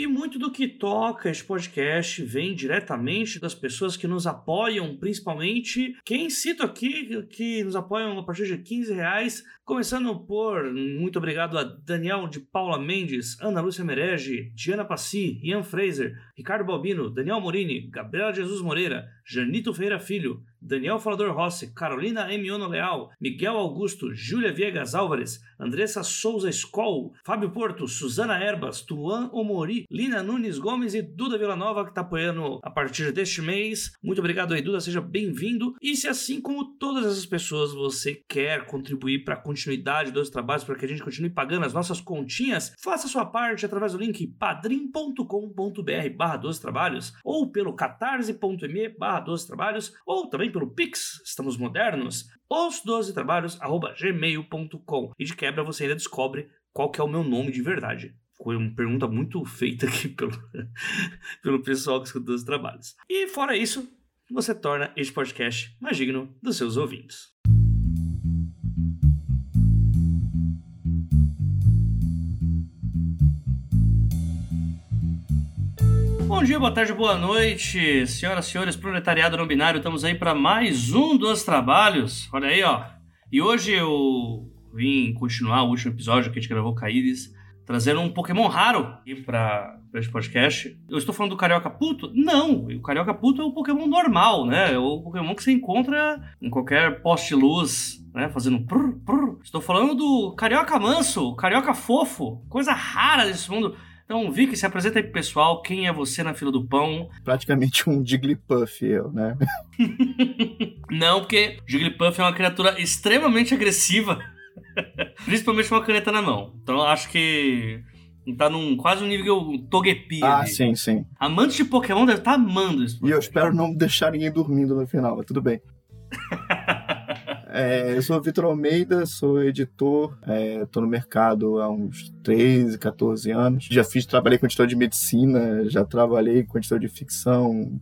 E muito do que toca este podcast vem diretamente das pessoas que nos apoiam, principalmente quem cito aqui, que nos apoiam a partir de 15 reais, começando por muito obrigado a Daniel de Paula Mendes, Ana Lúcia Merege, Diana Passi, Ian Fraser, Ricardo Balbino, Daniel Morini, Gabriela Jesus Moreira, Janito Feira Filho, Daniel Falador Rossi, Carolina Emiono Leal, Miguel Augusto, Júlia Viegas Álvares, Andressa Souza Skoll, Fábio Porto, Suzana Erbas, Tuan Omori, Lina Nunes Gomes e Duda Villanova, que está apoiando a partir deste mês. Muito obrigado aí, Duda, seja bem-vindo. E se assim como todas essas pessoas você quer contribuir para a continuidade dos trabalhos, para que a gente continue pagando as nossas continhas, faça sua parte através do link padrim.com.br barra 12 trabalhos ou pelo catarse.me barra 12 trabalhos ou também pelo Pix, estamos modernos, os 12 trabalhos@gmail.com. E de quebra você ainda descobre qual que é o meu nome de verdade. Foi uma pergunta muito feita aqui pelo, pelo pessoal que escuta os trabalhos. E fora isso, você torna este podcast mais digno dos seus ouvintes. Bom dia, boa tarde, boa noite, senhoras e senhores, proletariado não binário, estamos aí para mais um dos trabalhos. Olha aí, ó. E hoje eu vim continuar o último episódio que a gente gravou com a Iris, trazendo um Pokémon raro aqui para este podcast. Eu estou falando do Carioca Puto? Não, o Carioca Puto é o Pokémon normal, né? É o Pokémon que você encontra em qualquer poste luz, né? Fazendo prr, prr. Estou falando do Carioca Manso, Carioca Fofo, coisa rara desse mundo. Então, Vicky, se apresenta aí pro pessoal. Quem é você na fila do pão? Praticamente um Jigglypuff, eu, né? Não, porque Jigglypuff é uma criatura extremamente agressiva. Principalmente com uma caneta na mão. Então, eu acho que tá num quase um nível Togepi. Ah, ali. sim, sim. Amante de Pokémon deve estar amando isso. E eu espero não deixar ninguém dormindo no final, mas tudo bem. É, eu sou o Vitor Almeida, sou editor, estou no mercado há uns 13, 14 anos. Já fiz, trabalhei com editor de medicina, já trabalhei com editor de ficção,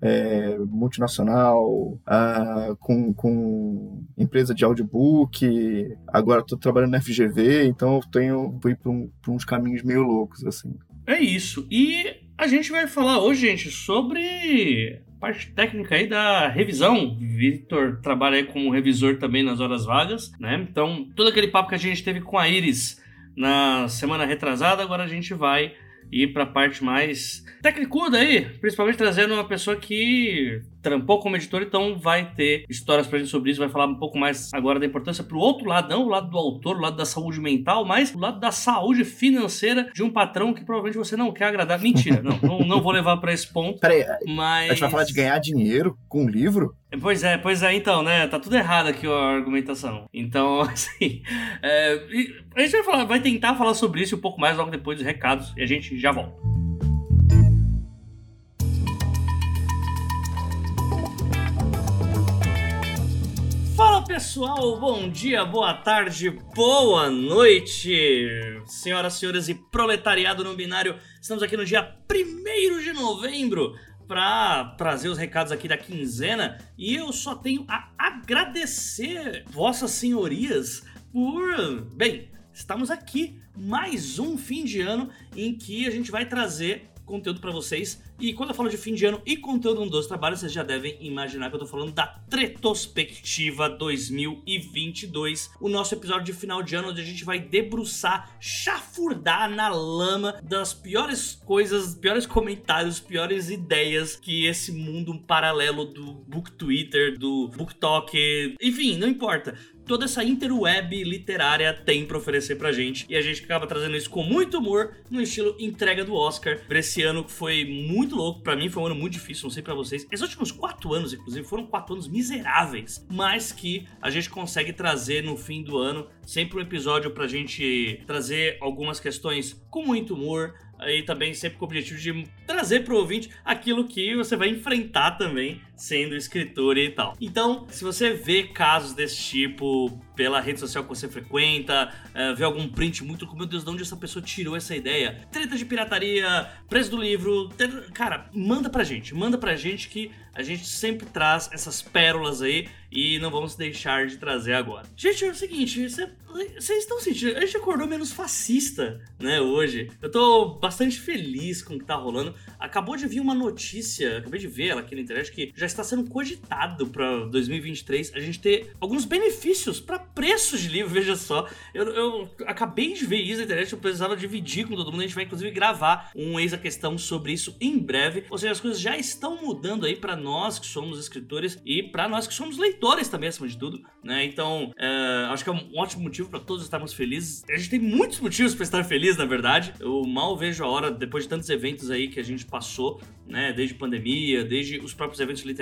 é, multinacional, ah, com, com empresa de audiobook. Agora estou trabalhando na FGV, então eu tenho fui para um, uns caminhos meio loucos assim. É isso. E a gente vai falar hoje, gente, sobre parte técnica aí da revisão. Vitor trabalha aí como revisor também nas horas vagas, né? Então, todo aquele papo que a gente teve com a Iris na semana retrasada, agora a gente vai ir para a parte mais tecnicuda aí, principalmente trazendo uma pessoa que trampou como editor, então vai ter histórias pra gente sobre isso, vai falar um pouco mais agora da importância pro outro lado, não o lado do autor, o lado da saúde mental, mas o lado da saúde financeira de um patrão que provavelmente você não quer agradar. Mentira, não, não, não vou levar para esse ponto. Peraí, mas... a gente vai falar de ganhar dinheiro com um livro? Pois é, pois é, então, né? Tá tudo errado aqui a argumentação. Então, assim, é, a gente vai, falar, vai tentar falar sobre isso um pouco mais logo depois dos recados e a gente já volta. Pessoal, bom dia, boa tarde, boa noite, senhoras, senhores e proletariado não binário. Estamos aqui no dia 1 de novembro para trazer os recados aqui da quinzena e eu só tenho a agradecer vossas senhorias por. Bem, estamos aqui mais um fim de ano em que a gente vai trazer conteúdo para vocês. E quando eu falo de fim de ano e conteúdo no 12 trabalhos, vocês já devem imaginar que eu tô falando da Tretospectiva 2022, o nosso episódio de final de ano onde a gente vai debruçar, chafurdar na lama das piores coisas, piores comentários, piores ideias que esse mundo paralelo do Book Twitter, do Book Talk, enfim, não importa toda essa interweb literária tem pra oferecer pra gente. E a gente acaba trazendo isso com muito humor, no estilo entrega do Oscar. Esse ano foi muito louco, pra mim foi um ano muito difícil, não sei pra vocês. Esses últimos quatro anos, inclusive, foram quatro anos miseráveis, mas que a gente consegue trazer no fim do ano sempre um episódio pra gente trazer algumas questões com muito humor, aí também sempre com o objetivo de trazer pro ouvinte aquilo que você vai enfrentar também sendo escritor e tal. Então, se você vê casos desse tipo pela rede social que você frequenta, uh, vê algum print muito meu Deus, de onde essa pessoa tirou essa ideia? Treta de pirataria, preço do livro, cara, manda pra gente, manda pra gente que a gente sempre traz essas pérolas aí e não vamos deixar de trazer agora. Gente, é o seguinte, vocês estão sentindo, a gente acordou menos fascista, né, hoje. Eu tô bastante feliz com o que tá rolando. Acabou de vir uma notícia, acabei de ver ela aqui na internet, que já está sendo cogitado para 2023 a gente ter alguns benefícios para preços de livro, veja só. Eu, eu, acabei de ver isso na internet, eu precisava dividir com todo mundo, a gente vai inclusive gravar um ex a questão sobre isso em breve. Ou seja, as coisas já estão mudando aí para nós que somos escritores e para nós que somos leitores também, acima de tudo, né? Então, é, acho que é um ótimo motivo para todos estarmos felizes. A gente tem muitos motivos para estar feliz, na verdade. Eu mal vejo a hora, depois de tantos eventos aí que a gente passou, né? Desde pandemia, desde os próprios eventos literários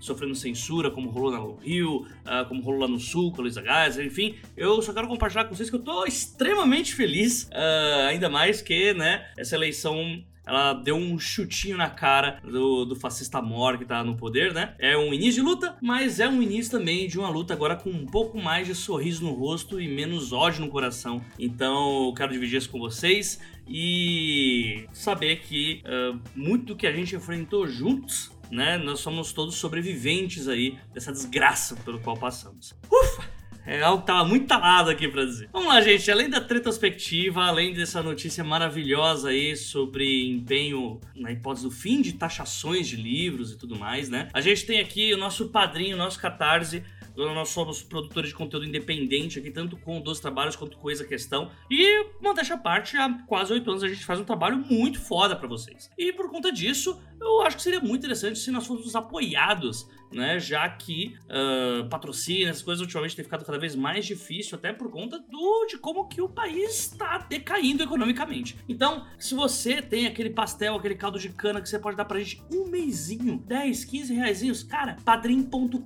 sofrendo censura, como rolou no Rio, uh, como rolou lá no Sul, com a Luísa Gás, enfim. Eu só quero compartilhar com vocês que eu tô extremamente feliz, uh, ainda mais que, né, essa eleição ela deu um chutinho na cara do, do fascista Mor que tá no poder, né? É um início de luta, mas é um início também de uma luta agora com um pouco mais de sorriso no rosto e menos ódio no coração. Então eu quero dividir isso com vocês e saber que uh, muito que a gente enfrentou juntos né? Nós somos todos sobreviventes aí dessa desgraça pelo qual passamos. Ufa! É algo que tava muito talado aqui pra dizer. Vamos lá, gente. Além da retrospectiva, além dessa notícia maravilhosa aí sobre empenho na hipótese do fim de taxações de livros e tudo mais, né? A gente tem aqui o nosso padrinho, o nosso catarse, nós somos produtores de conteúdo independente aqui, tanto com Dois Trabalhos quanto com Exa Questão. E, modéstia à parte, há quase oito anos a gente faz um trabalho muito foda para vocês. E por conta disso, eu acho que seria muito interessante se nós fôssemos apoiados né? Já que uh, patrocínio, essas coisas ultimamente tem ficado cada vez mais difícil, até por conta do, de como que o país está decaindo economicamente. Então, se você tem aquele pastel, aquele caldo de cana que você pode dar pra gente um mêsinho, 10, 15 reais, cara, padrim.com.br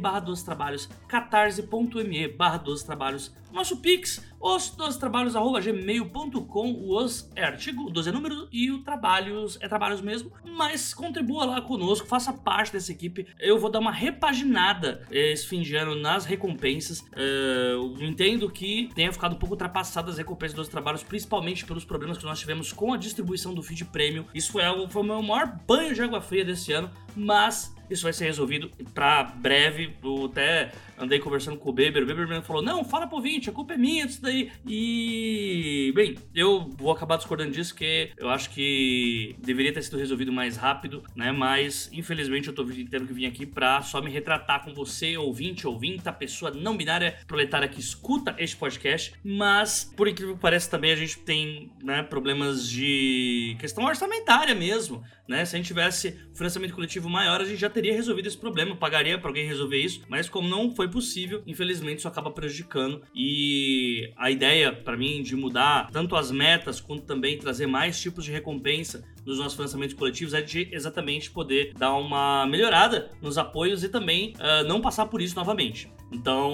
barra dos trabalhos, catarse.me barra dos trabalhos, nosso Pix, os dois trabalhos, arroba gmail.com, os é artigo, 12 é número e o trabalhos é trabalhos mesmo, mas contribua lá conosco, faça parte dessa equipe. Eu vou dar uma repaginada esse fim de ano nas recompensas. Uh, eu entendo que tenha ficado um pouco ultrapassado as recompensas dos trabalhos, principalmente pelos problemas que nós tivemos com a distribuição do feed premium. Isso foi, algo, foi o meu maior banho de água fria desse ano, mas isso vai ser resolvido para breve. Eu até andei conversando com o Beber. O Beber me falou: Não, fala pro 20, a culpa é minha disso daí. E, bem, eu vou acabar discordando disso, que eu acho que deveria ter sido resolvido mais rápido, né? Mas, infelizmente, eu tô tendo que vir aqui pra só me retratar com você, ouvinte, ouvinta, pessoa não binária, proletária que escuta este podcast. Mas, por incrível que pareça, também a gente tem né, problemas de questão orçamentária mesmo. Né? Se a gente tivesse financiamento coletivo maior, a gente já teria resolvido esse problema, pagaria para alguém resolver isso, mas como não foi possível, infelizmente isso acaba prejudicando. E a ideia para mim de mudar tanto as metas quanto também trazer mais tipos de recompensa nos nossos financiamentos coletivos é de exatamente poder dar uma melhorada nos apoios e também uh, não passar por isso novamente. Então,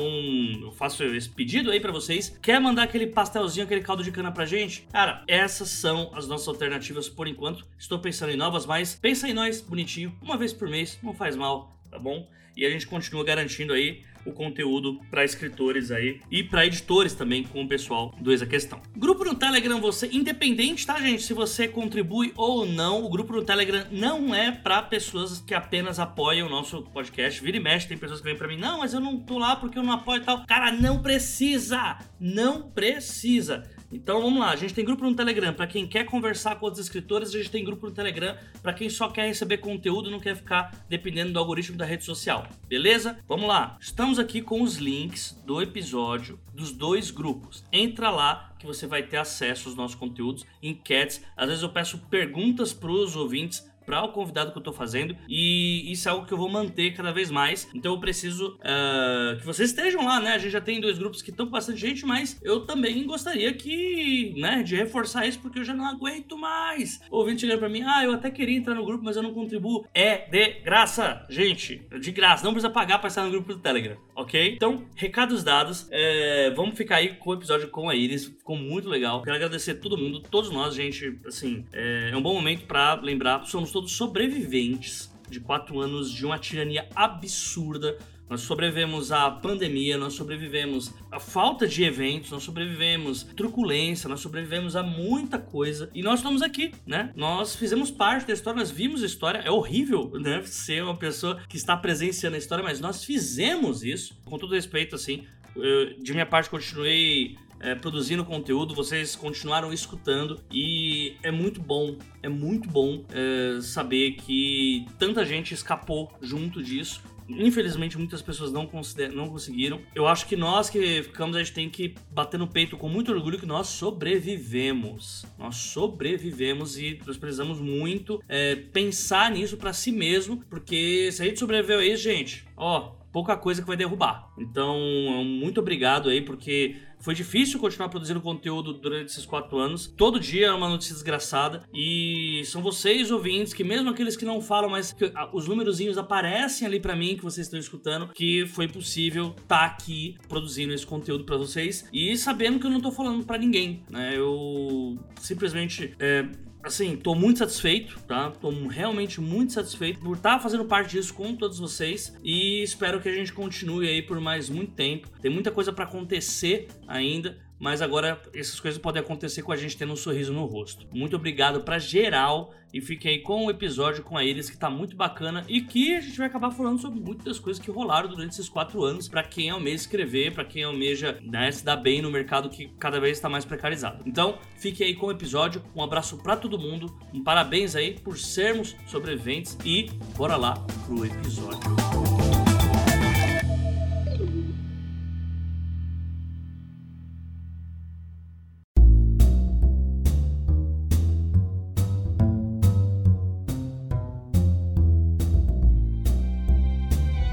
eu faço esse pedido aí para vocês. Quer mandar aquele pastelzinho, aquele caldo de cana pra gente? Cara, essas são as nossas alternativas por enquanto. Estou pensando em novas, mas pensa em nós, bonitinho, uma vez por mês, não faz mal, tá bom? E a gente continua garantindo aí o conteúdo para escritores aí e para editores também com o pessoal do Exa Questão. Grupo no Telegram, você independente, tá, gente? Se você contribui ou não, o grupo no Telegram não é para pessoas que apenas apoiam o nosso podcast. Vira e mexe, tem pessoas que vêm para mim, não, mas eu não tô lá porque eu não apoio e tal. Cara, não precisa! Não precisa! Então vamos lá, a gente tem grupo no Telegram para quem quer conversar com outros escritores, a gente tem grupo no Telegram para quem só quer receber conteúdo e não quer ficar dependendo do algoritmo da rede social. Beleza? Vamos lá. Estamos aqui com os links do episódio dos dois grupos. Entra lá que você vai ter acesso aos nossos conteúdos, enquetes. Às vezes eu peço perguntas para os ouvintes para o convidado que eu tô fazendo e isso é algo que eu vou manter cada vez mais. Então eu preciso uh, que vocês estejam lá, né? A gente já tem dois grupos que estão com bastante gente, mas eu também gostaria que, né, de reforçar isso porque eu já não aguento mais. Ouvinte chegando para mim, ah, eu até queria entrar no grupo, mas eu não contribuo. É de graça, gente, de graça. Não precisa pagar para estar no grupo do Telegram, ok? Então, recados dados. É, vamos ficar aí com o episódio com a Iris. Ficou muito legal. Quero agradecer a todo mundo, todos nós, gente. Assim, é, é um bom momento para lembrar. Somos todos sobreviventes de quatro anos de uma tirania absurda. Nós sobrevivemos à pandemia, nós sobrevivemos à falta de eventos, nós sobrevivemos à truculência, nós sobrevivemos a muita coisa e nós estamos aqui, né? Nós fizemos parte da história, nós vimos a história. É horrível, né? Ser uma pessoa que está presenciando a história, mas nós fizemos isso. Com todo respeito, assim, eu, de minha parte, continuei é, produzindo conteúdo, vocês continuaram escutando e é muito bom, é muito bom é, saber que tanta gente escapou junto disso. Infelizmente, muitas pessoas não, não conseguiram. Eu acho que nós que ficamos, a gente tem que bater no peito com muito orgulho que nós sobrevivemos. Nós sobrevivemos e nós precisamos muito é, pensar nisso para si mesmo, porque se a gente sobreviveu a isso, gente, ó, pouca coisa que vai derrubar. Então, muito obrigado aí, porque foi difícil continuar produzindo conteúdo durante esses quatro anos. Todo dia é uma notícia desgraçada. E são vocês, ouvintes, que mesmo aqueles que não falam, mas que os númerozinhos aparecem ali para mim, que vocês estão escutando, que foi possível estar tá aqui produzindo esse conteúdo para vocês. E sabendo que eu não tô falando para ninguém, né? Eu simplesmente é, assim, tô muito satisfeito, tá? Tô realmente muito satisfeito por estar tá fazendo parte disso com todos vocês e espero que a gente continue aí por mais muito tempo. Tem muita coisa para acontecer ainda, mas agora essas coisas podem acontecer com a gente tendo um sorriso no rosto. Muito obrigado para geral e fiquem aí com o episódio com a Iris que tá muito bacana e que a gente vai acabar falando sobre muitas coisas que rolaram durante esses quatro anos para quem almeja escrever, para quem almeja né, se dar bem no mercado que cada vez está mais precarizado. Então, fiquem aí com o episódio. Um abraço para todo mundo, um parabéns aí por sermos sobreviventes e bora lá pro episódio.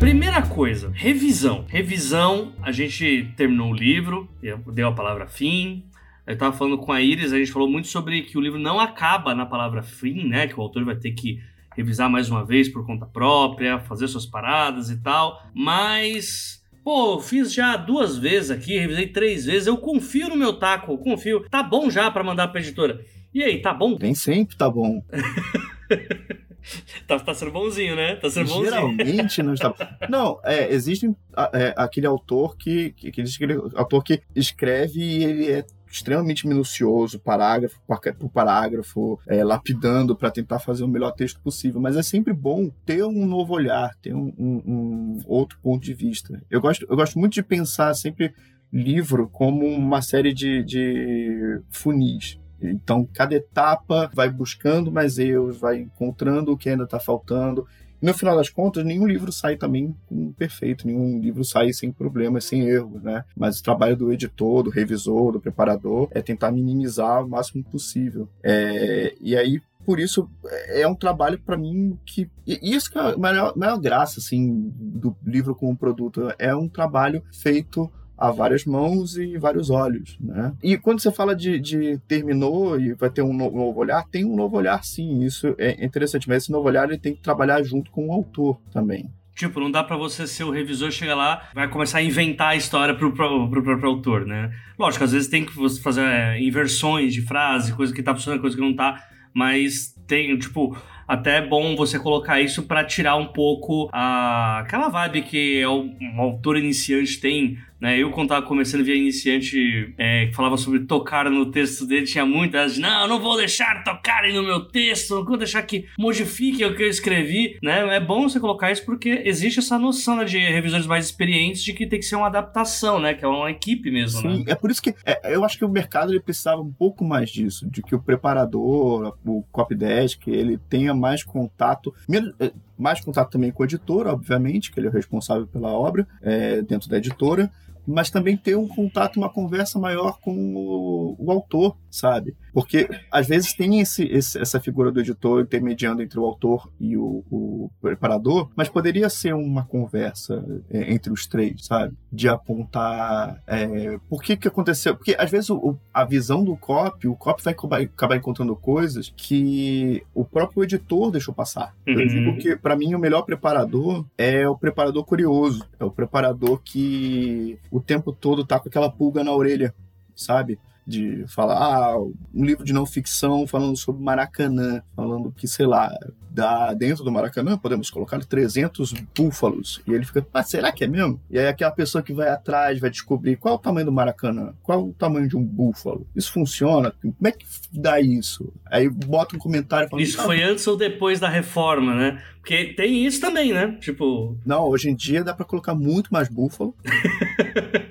Primeira coisa, revisão. Revisão, a gente terminou o livro, deu a palavra fim. Eu tava falando com a Iris, a gente falou muito sobre que o livro não acaba na palavra fim, né? Que o autor vai ter que revisar mais uma vez por conta própria, fazer suas paradas e tal. Mas Pô, fiz já duas vezes aqui, revisei três vezes. Eu confio no meu taco, eu confio. Tá bom já para mandar pra editora. E aí, tá bom? Nem sempre tá bom. tá, tá sendo bonzinho, né? Tá sendo bonzinho. Geralmente não está. Não, é, existe é, aquele autor que, que, que aquele autor que escreve e ele é extremamente minucioso, parágrafo por parágrafo, é, lapidando para tentar fazer o melhor texto possível. Mas é sempre bom ter um novo olhar, ter um, um, um outro ponto de vista. Eu gosto, eu gosto muito de pensar sempre livro como uma série de, de funis. Então, cada etapa vai buscando mais erros, vai encontrando o que ainda está faltando. E no final das contas, nenhum livro sai também perfeito, nenhum livro sai sem problemas, sem erros, né? Mas o trabalho do editor, do revisor, do preparador é tentar minimizar o máximo possível. É, e aí, por isso é um trabalho para mim que e isso que é a maior, maior graça assim do livro como produto é um trabalho feito a várias mãos e vários olhos, né? E quando você fala de, de terminou e vai ter um novo, novo, olhar, tem um novo olhar sim, isso é interessante, mas esse novo olhar ele tem que trabalhar junto com o autor também. Tipo, não dá para você ser o revisor, chegar lá, vai começar a inventar a história pro, próprio autor, né? Lógico, às vezes tem que fazer é, inversões de frase, coisa que tá funcionando, coisa que não tá, mas tem, tipo, até é bom você colocar isso para tirar um pouco a, aquela vibe que o, um autor iniciante tem né? Eu, quando tava começando, via iniciante é, que falava sobre tocar no texto dele, tinha muitas, não, eu não vou deixar tocarem no meu texto, não vou deixar que modifiquem o que eu escrevi, né? É bom você colocar isso porque existe essa noção né, de revisores mais experientes de que tem que ser uma adaptação, né? Que é uma equipe mesmo, Sim, né? é por isso que é, eu acho que o mercado ele precisava um pouco mais disso, de que o preparador, o copydesk, ele tenha mais contato, menos, é, mais contato também com o editor, obviamente, que ele é o responsável pela obra é, dentro da editora, mas também ter um contato, uma conversa maior com o, o autor, sabe? Porque às vezes tem esse, esse, essa figura do editor intermediando entre o autor e o, o preparador, mas poderia ser uma conversa é, entre os três, sabe? De apontar é, por que que aconteceu. Porque às vezes o, a visão do copy, o copy vai acabar, encontrando coisas que o próprio editor deixou passar. Uhum. Eu digo que, para mim, o melhor preparador é o preparador curioso. É o preparador que o tempo todo tá com aquela pulga na orelha, sabe? De falar, ah, um livro de não ficção falando sobre Maracanã, falando que, sei lá, da, dentro do Maracanã podemos colocar 300 búfalos. E ele fica, ah, será que é mesmo? E aí aquela pessoa que vai atrás vai descobrir qual é o tamanho do Maracanã, qual é o tamanho de um búfalo. Isso funciona? Como é que dá isso? Aí bota um comentário falando... Isso foi antes ou depois da reforma, né? Porque tem isso também, né? Tipo... Não, hoje em dia dá para colocar muito mais búfalo.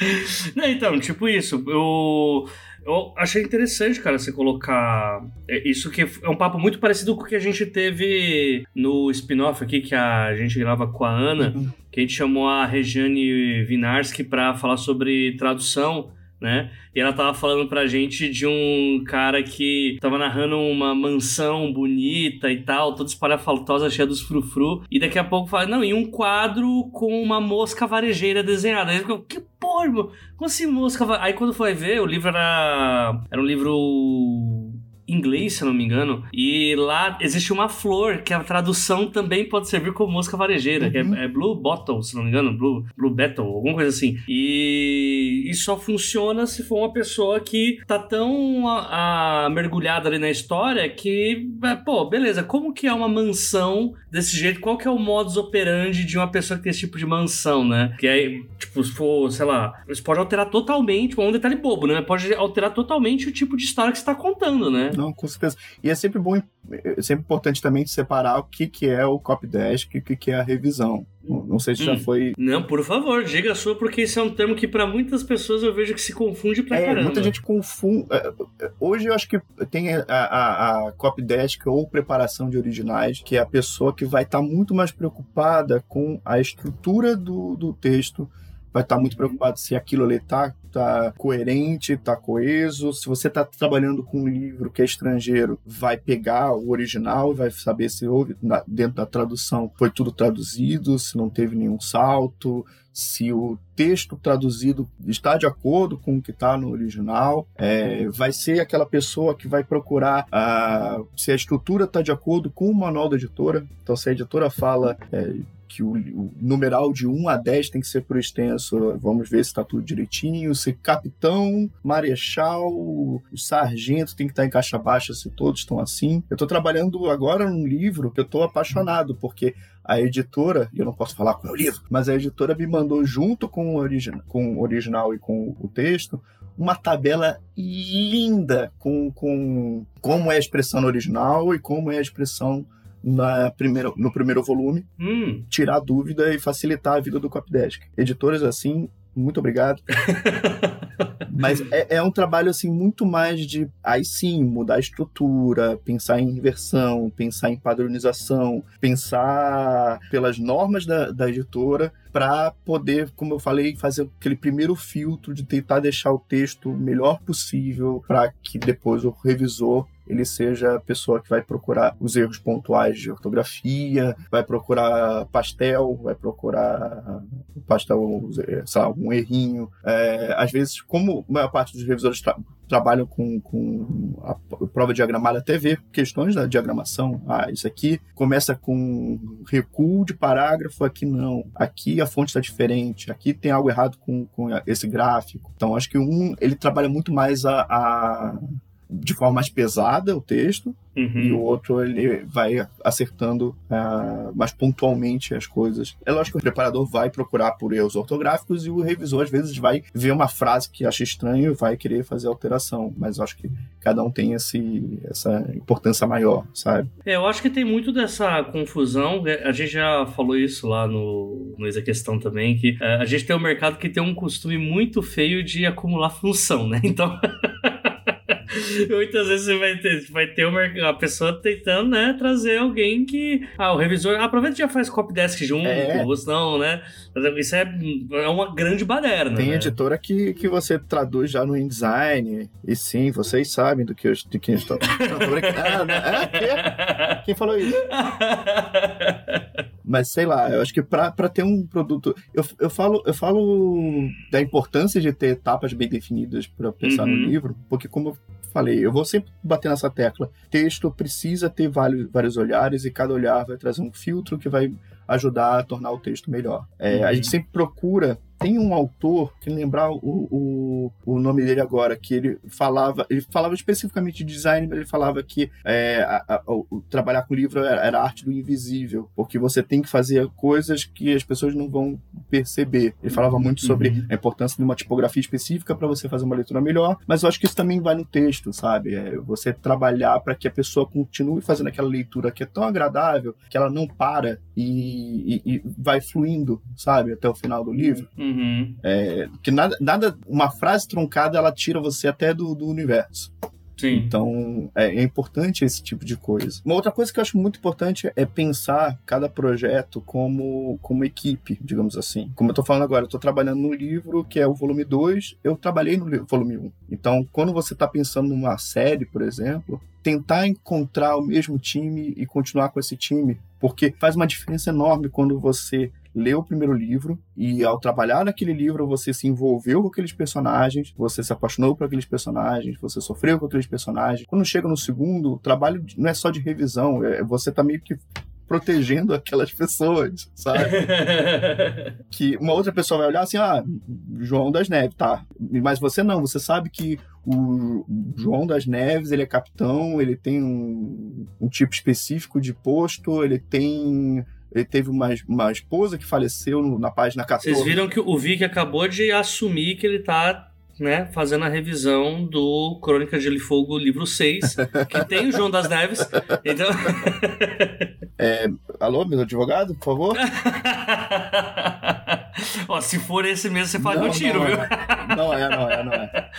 Não, então, tipo isso. Eu, eu achei interessante, cara, você colocar é, isso que é um papo muito parecido com o que a gente teve no spin-off aqui que a gente grava com a Ana, uhum. que a gente chamou a Regiane Vinarski para falar sobre tradução né? E ela tava falando pra gente de um cara que tava narrando uma mansão bonita e tal, toda espalhafaltosa, cheia dos frufru, e daqui a pouco fala, não, e um quadro com uma mosca varejeira desenhada. Aí eu que porra, irmão? Como assim mosca Aí quando foi ver, o livro era... Era um livro inglês, se não me engano, e lá existe uma flor que a tradução também pode servir como mosca varejeira, uhum. que é, uhum. é, Blue Bottle, se não me engano, Blue, Blue Battle, alguma coisa assim. E isso só funciona se for uma pessoa que tá tão a, a, mergulhada ali na história que, é, pô, beleza, como que é uma mansão desse jeito? Qual que é o modus operandi de uma pessoa que tem esse tipo de mansão, né? Que aí, tipo, se for, sei lá, isso pode alterar totalmente, é um detalhe bobo, né? Pode alterar totalmente o tipo de história que você tá contando, né? Não, com certeza. E é sempre bom, é sempre importante também separar o que, que é o copy desk e o que, que é a revisão. Não sei se hum. já foi. Não, por favor, diga a sua, porque esse é um termo que para muitas pessoas eu vejo que se confunde pra é, caramba. Muita gente confunde. É, é, hoje eu acho que tem a, a, a copy desk ou preparação de originais, que é a pessoa que vai estar tá muito mais preocupada com a estrutura do, do texto vai estar tá muito preocupado se aquilo ali está tá coerente, tá coeso. Se você está trabalhando com um livro que é estrangeiro, vai pegar o original, vai saber se houve dentro da tradução foi tudo traduzido, se não teve nenhum salto, se o texto traduzido está de acordo com o que está no original, é, vai ser aquela pessoa que vai procurar a, se a estrutura está de acordo com o manual da editora. Então, se a editora fala é, que o, o, numeral de 1 a 10 tem que ser por extenso. Vamos ver se está tudo direitinho. Se capitão, marechal, sargento tem que estar em caixa baixa, se todos estão assim. Eu estou trabalhando agora num livro que eu estou apaixonado, porque a editora, e eu não posso falar qual é o livro, mas a editora me mandou junto com o, origi com o original e com o texto uma tabela linda com, com como é a expressão no original e como é a expressão na primeira, no primeiro volume, hum. tirar dúvida e facilitar a vida do Copdesk. Editores assim, muito obrigado. Mas é, é, um trabalho assim muito mais de aí sim mudar a estrutura, pensar em inversão, pensar em padronização, pensar pelas normas da, da editora para poder, como eu falei, fazer aquele primeiro filtro de tentar deixar o texto o melhor possível para que depois o revisor ele seja a pessoa que vai procurar os erros pontuais de ortografia, vai procurar pastel, vai procurar pastel, sei lá, algum errinho. É, às vezes, como a maior parte dos revisores tra trabalham com, com a prova diagramada, até ver questões da diagramação. Ah, isso aqui começa com recuo de parágrafo, aqui não. Aqui a fonte está diferente, aqui tem algo errado com, com esse gráfico. Então, acho que um, ele trabalha muito mais a, a de forma mais pesada o texto, uhum. e o outro ele vai acertando uh, mais pontualmente as coisas. É lógico que o preparador vai procurar por erros ortográficos e o revisor às vezes vai ver uma frase que acha estranho e vai querer fazer alteração, mas acho que cada um tem esse, essa importância maior, sabe? É, eu acho que tem muito dessa confusão, é, a gente já falou isso lá no, no Exa Questão também, que uh, a gente tem um mercado que tem um costume muito feio de acumular função, né? Então... Muitas vezes você vai ter, vai ter uma, uma pessoa tentando, né, trazer alguém que. Ah, o revisor. Aproveita e já faz copy desk junto, é. ou não, né? Isso é, é uma grande baderna. Tem né? editora que, que você traduz já no InDesign. E sim, vocês sabem do que eu, de quem estou. ah, é? Quem falou isso? Mas sei lá, eu acho que para ter um produto. Eu, eu, falo, eu falo da importância de ter etapas bem definidas para pensar uhum. no livro, porque, como eu falei, eu vou sempre bater nessa tecla. Texto precisa ter vários, vários olhares e cada olhar vai trazer um filtro que vai ajudar a tornar o texto melhor. É, uhum. A gente sempre procura Tem um autor, que lembrar o, o, o nome dele agora, que ele falava, ele falava especificamente de design, mas ele falava que é, a, a, o, trabalhar com livro era, era, a arte do invisível, porque você tem que fazer coisas que as pessoas não vão perceber. Ele falava muito sobre uhum. a importância de uma tipografia específica para você fazer uma leitura melhor, mas eu acho que isso também vai no texto, sabe? É você trabalhar para que a pessoa continue fazendo aquela leitura que é tão agradável que ela não para e, e, e vai fluindo, sabe, até o final do livro. Uhum. É, que nada, nada, uma frase truncada ela tira você até do, do universo. Sim. Então, é, é, importante esse tipo de coisa. Uma outra coisa que eu acho muito importante é pensar cada projeto como, como equipe, digamos assim. Como eu tô falando agora, eu tô trabalhando no livro que é o volume 2, eu trabalhei no volume 1. Um. Então, quando você tá pensando numa série, por exemplo, tentar encontrar o mesmo time e continuar com esse time, porque faz uma diferença enorme quando você leu o primeiro livro e ao trabalhar naquele livro você se envolveu com aqueles personagens, você se apaixonou por aqueles personagens, você sofreu com aqueles personagens. Quando chega no segundo, o trabalho não é só de revisão, é você tá meio que protegendo aquelas pessoas, sabe? que uma outra pessoa vai olhar assim, ah, João das Neves, tá. Mas você não, você sabe que o João das Neves, ele é capitão, ele tem um, um tipo específico de posto, ele tem ele teve uma, uma esposa que faleceu no, na página 14. Vocês viram que o Vic acabou de assumir que ele tá né, fazendo a revisão do Crônica de Gelo e Fogo, livro 6, que tem o João das Neves. Então... é, alô, meu advogado, por favor? Ó, se for esse mesmo, você que eu tiro, não viu? É. Não é, não é, não é.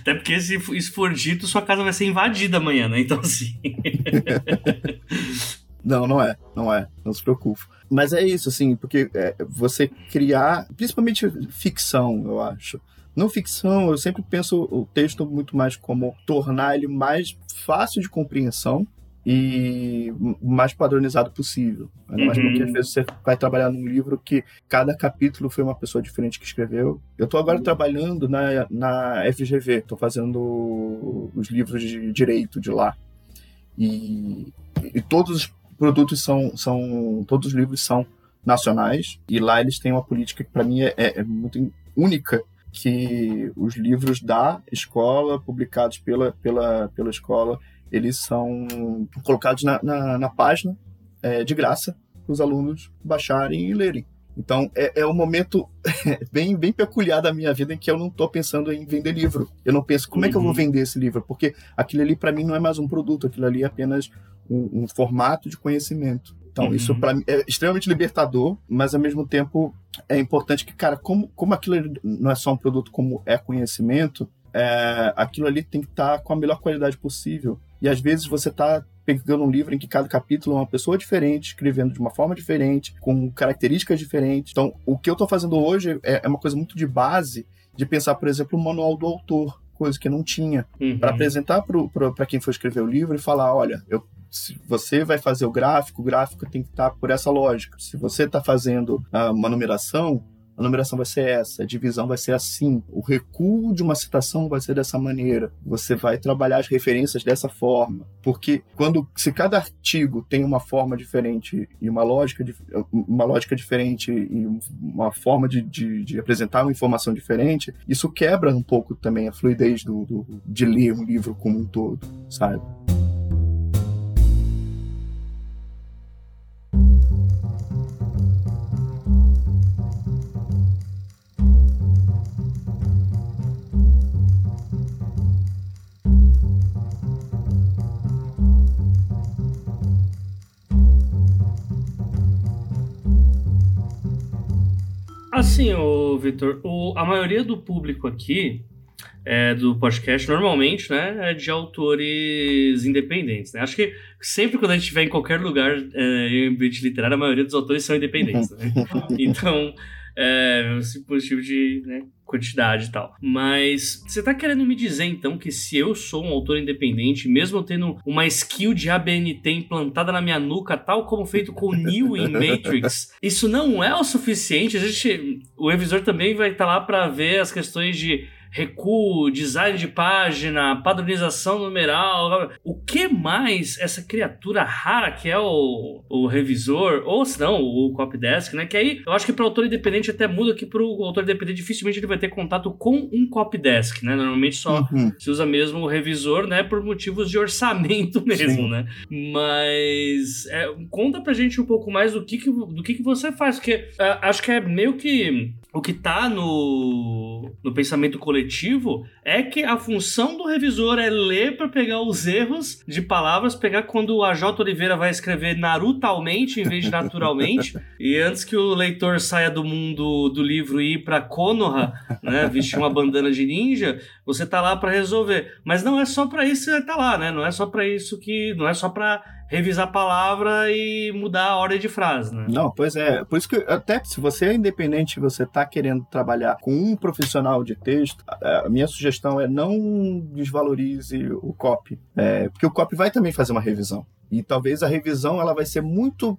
Até porque se isso for dito, sua casa vai ser invadida amanhã, né? Então, assim. Não, não é, não é, não se preocupe. Mas é isso, assim, porque é, você criar, principalmente ficção, eu acho. Não ficção, eu sempre penso o texto muito mais como tornar ele mais fácil de compreensão e mais padronizado possível. Ainda mais porque às uhum. vezes você vai trabalhar num livro que cada capítulo foi uma pessoa diferente que escreveu. Eu estou agora trabalhando na, na FGV, estou fazendo os livros de direito de lá. E, e todos produtos são, são todos os livros são nacionais e lá eles têm uma política que para mim é, é, muito única que os livros da escola publicados pela, pela, pela escola eles são colocados na, na, na página é, de graça para os alunos baixarem e lerem então é, é um momento bem, bem peculiar da minha vida em que eu não estou pensando em vender livro. Eu não penso como uhum. é que eu vou uhum. vender esse livro, porque aquilo ali para mim não é mais um produto, aquilo ali é apenas um, um formato de conhecimento. Então, uhum. isso para mim é extremamente libertador, mas ao mesmo tempo é importante que, cara, como, como aquilo não é só um produto, como é conhecimento, é, aquilo ali tem que estar tá com a melhor qualidade possível. E às vezes você está pegando um livro em que cada capítulo é uma pessoa diferente, escrevendo de uma forma diferente, com características diferentes. Então, o que eu estou fazendo hoje é, é, uma coisa muito de base, de pensar, por exemplo, o manual do autor, coisa que não tinha, uhum. para apresentar para quem for escrever o livro e falar: olha, eu se você vai fazer o gráfico, o gráfico tem que estar tá por essa lógica. Se você está fazendo uma numeração, a numeração vai ser essa, a divisão vai ser assim, o recuo de uma citação vai ser dessa maneira. Você vai trabalhar as referências dessa forma, porque quando se cada artigo tem uma forma diferente e uma lógica, uma lógica diferente e uma forma de, de, de apresentar uma informação diferente, isso quebra um pouco também a fluidez do, do de ler um livro como um todo, sabe? Assim, o Vitor, a maioria do público aqui é, do podcast normalmente, né, é de autores independentes. Né? Acho que sempre quando a gente estiver em qualquer lugar é, em ambiente literário, a maioria dos autores são independentes. Né? Então, é, esse positivo de né, quantidade e tal. Mas você tá querendo me dizer então que se eu sou um autor independente, mesmo tendo uma skill de ABNT implantada na minha nuca, tal como feito com o Neo em Matrix, isso não é o suficiente? A gente, o revisor também vai estar tá lá para ver as questões de recuo, design de página, padronização numeral. O que mais essa criatura rara que é o, o revisor, ou se não, o copydesk, né? Que aí eu acho que para autor independente até muda que para o autor independente dificilmente ele vai ter contato com um copydesk, né? Normalmente só uhum. se usa mesmo o revisor, né? Por motivos de orçamento mesmo, Sim. né? Mas é, conta pra gente um pouco mais do que, que do que, que você faz, porque uh, acho que é meio que o que está no, no pensamento coletivo é que a função do revisor é ler para pegar os erros de palavras, pegar quando a J. Oliveira vai escrever narutalmente em vez de naturalmente, e antes que o leitor saia do mundo do livro e ir para Konoha, né, vestir uma bandana de ninja, você tá lá para resolver. Mas não é só para isso que você tá lá, né? Não é só para isso que, não é só para revisar a palavra e mudar a ordem de frase, né? Não, pois é. Por isso que até se você é independente, você está querendo trabalhar com um profissional de texto, a minha sugestão é não desvalorize o copy, é, porque o copy vai também fazer uma revisão e talvez a revisão ela vai ser muito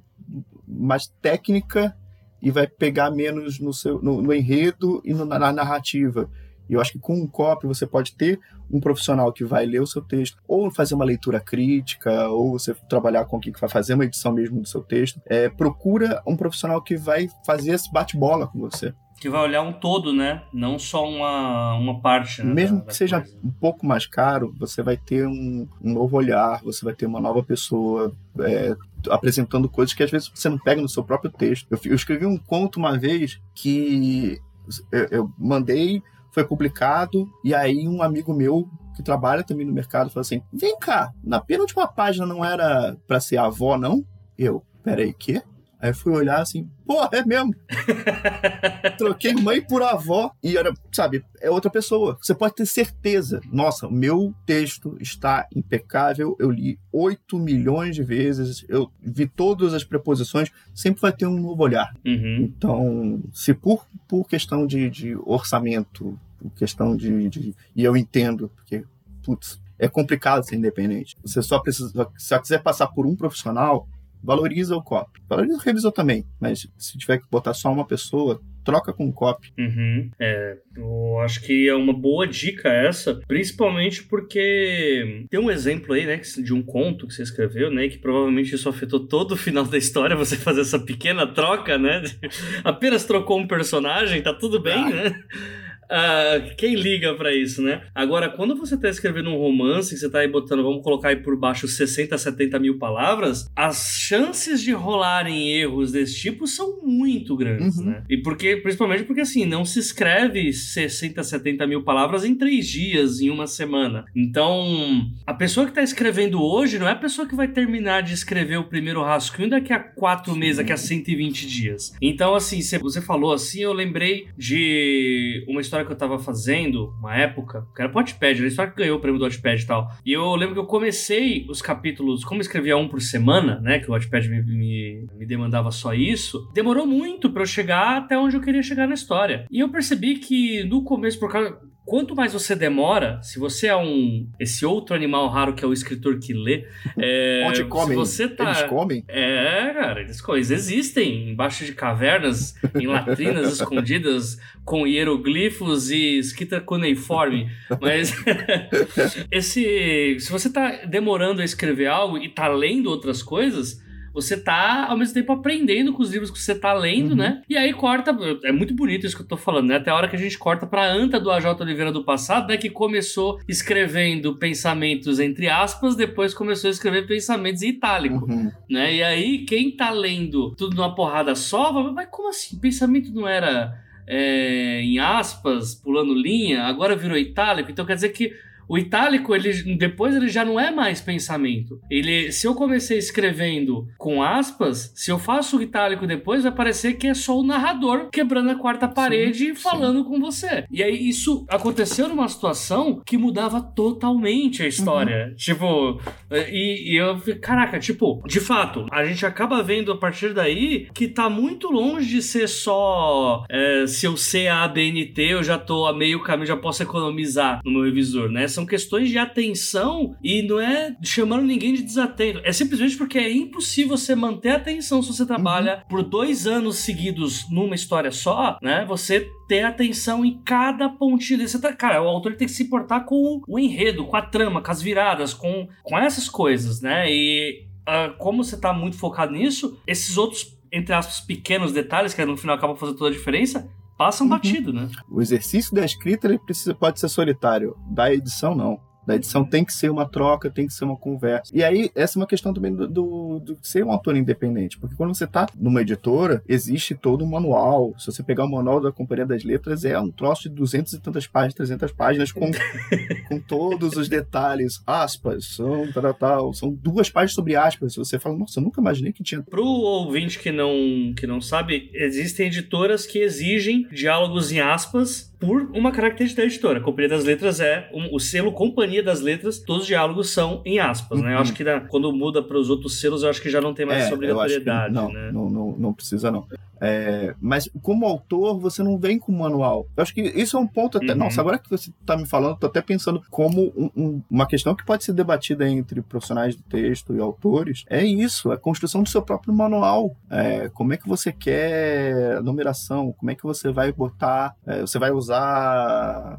mais técnica e vai pegar menos no seu no, no enredo e no, na narrativa. E eu acho que com um copy você pode ter um profissional que vai ler o seu texto, ou fazer uma leitura crítica, ou você trabalhar com alguém que vai fazer uma edição mesmo do seu texto. É, procura um profissional que vai fazer esse bate-bola com você. Que vai olhar um todo, né? Não só uma, uma parte. Né, Mesmo da, que seja coisa. um pouco mais caro, você vai ter um, um novo olhar, você vai ter uma nova pessoa é, apresentando coisas que às vezes você não pega no seu próprio texto. Eu, eu escrevi um conto uma vez que eu, eu mandei foi publicado, e aí um amigo meu que trabalha também no mercado falou assim: vem cá, na penúltima página não era para ser avó, não? Eu, peraí, quê? Aí fui olhar assim, pô, é mesmo. Troquei mãe por avó e era, sabe, é outra pessoa. Você pode ter certeza. Nossa, o meu texto está impecável. Eu li 8 milhões de vezes, eu vi todas as preposições, sempre vai ter um novo olhar. Uhum. Então, se por, por questão de, de orçamento, questão de, de. E eu entendo, porque, putz, é complicado ser independente. Você só precisa. Se quiser passar por um profissional, valoriza o copy. Valoriza o revisor também, mas se tiver que botar só uma pessoa, troca com o copy. Uhum. É, eu acho que é uma boa dica essa, principalmente porque tem um exemplo aí, né, de um conto que você escreveu, né, que provavelmente isso afetou todo o final da história, você fazer essa pequena troca, né, apenas trocou um personagem, tá tudo bem, ah. né? Uh, quem liga para isso, né? Agora, quando você tá escrevendo um romance, você tá aí botando, vamos colocar aí por baixo 60, 70 mil palavras, as chances de rolarem erros desse tipo são muito grandes, uhum. né? E porque, principalmente porque assim, não se escreve 60, 70 mil palavras em três dias, em uma semana. Então, a pessoa que tá escrevendo hoje não é a pessoa que vai terminar de escrever o primeiro rascunho daqui a quatro meses, daqui a 120 dias. Então, assim, você falou assim, eu lembrei de uma história história que eu tava fazendo, uma época, que era Wattpad, era a história que ganhou o prêmio do Wattpad e tal. E eu lembro que eu comecei os capítulos, como eu escrevia um por semana, né, que o Wattpad me, me, me demandava só isso, demorou muito para eu chegar até onde eu queria chegar na história. E eu percebi que no começo, por causa quanto mais você demora, se você é um esse outro animal raro que é o escritor que lê, é, onde comem? Se você tá, eles comem? É, cara, eles, eles existem embaixo de cavernas, em latrinas escondidas com hieroglifos e escrita cuneiforme. Mas esse, se você tá demorando a escrever algo e tá lendo outras coisas, você tá ao mesmo tempo aprendendo com os livros que você tá lendo, uhum. né? E aí corta, é muito bonito isso que eu tô falando, né? Até a hora que a gente corta pra Anta do AJ Oliveira do passado, né? Que começou escrevendo pensamentos entre aspas, depois começou a escrever pensamentos em itálico, uhum. né? E aí quem tá lendo tudo numa porrada só, mas como assim? Pensamento não era é, em aspas, pulando linha, agora virou itálico, então quer dizer que o itálico, ele depois ele já não é mais pensamento. Ele, se eu comecei escrevendo com aspas, se eu faço o itálico depois, vai parecer que é só o narrador quebrando a quarta parede e falando sim. com você. E aí isso aconteceu numa situação que mudava totalmente a história. Uhum. Tipo, e, e eu caraca, tipo, de fato, a gente acaba vendo a partir daí que tá muito longe de ser só é, se eu sei a ABNT, eu já tô a meio caminho, já posso economizar no meu revisor, né? São questões de atenção e não é chamando ninguém de desatento. É simplesmente porque é impossível você manter a atenção se você trabalha uhum. por dois anos seguidos numa história só, né? Você ter atenção em cada pontinho desse. Cara, o autor tem que se importar com o enredo, com a trama, com as viradas, com, com essas coisas, né? E uh, como você tá muito focado nisso, esses outros, entre aspas, pequenos detalhes que no final acabam fazendo toda a diferença, passam uhum. batido, né? O exercício da escrita ele precisa, pode ser solitário, da edição não. Da edição tem que ser uma troca, tem que ser uma conversa. E aí, essa é uma questão também do, do, do ser um autor independente, porque quando você está numa editora, existe todo um manual. Se você pegar o manual da Companhia das Letras, é um troço de 200 e tantas páginas, 300 páginas, com, com todos os detalhes, aspas, são tal, tal, são duas páginas sobre aspas. Você fala, nossa, eu nunca imaginei que tinha. Pro ouvinte que não, que não sabe, existem editoras que exigem diálogos em aspas por uma característica da editora. A Companhia das Letras é um, o selo Companhia das Letras, todos os diálogos são em aspas, né? Eu acho uhum. que na, quando muda para os outros selos, eu acho que já não tem mais é, essa obrigatoriedade, não, né? Não, não, não precisa não. É, mas como autor, você não vem com manual. Eu acho que isso é um ponto até. Uhum. Nossa, agora que você está me falando, tô até pensando como um, um, uma questão que pode ser debatida entre profissionais de texto e autores. É isso, a construção do seu próprio manual. É, como é que você quer a numeração? Como é que você vai botar? É, você vai usar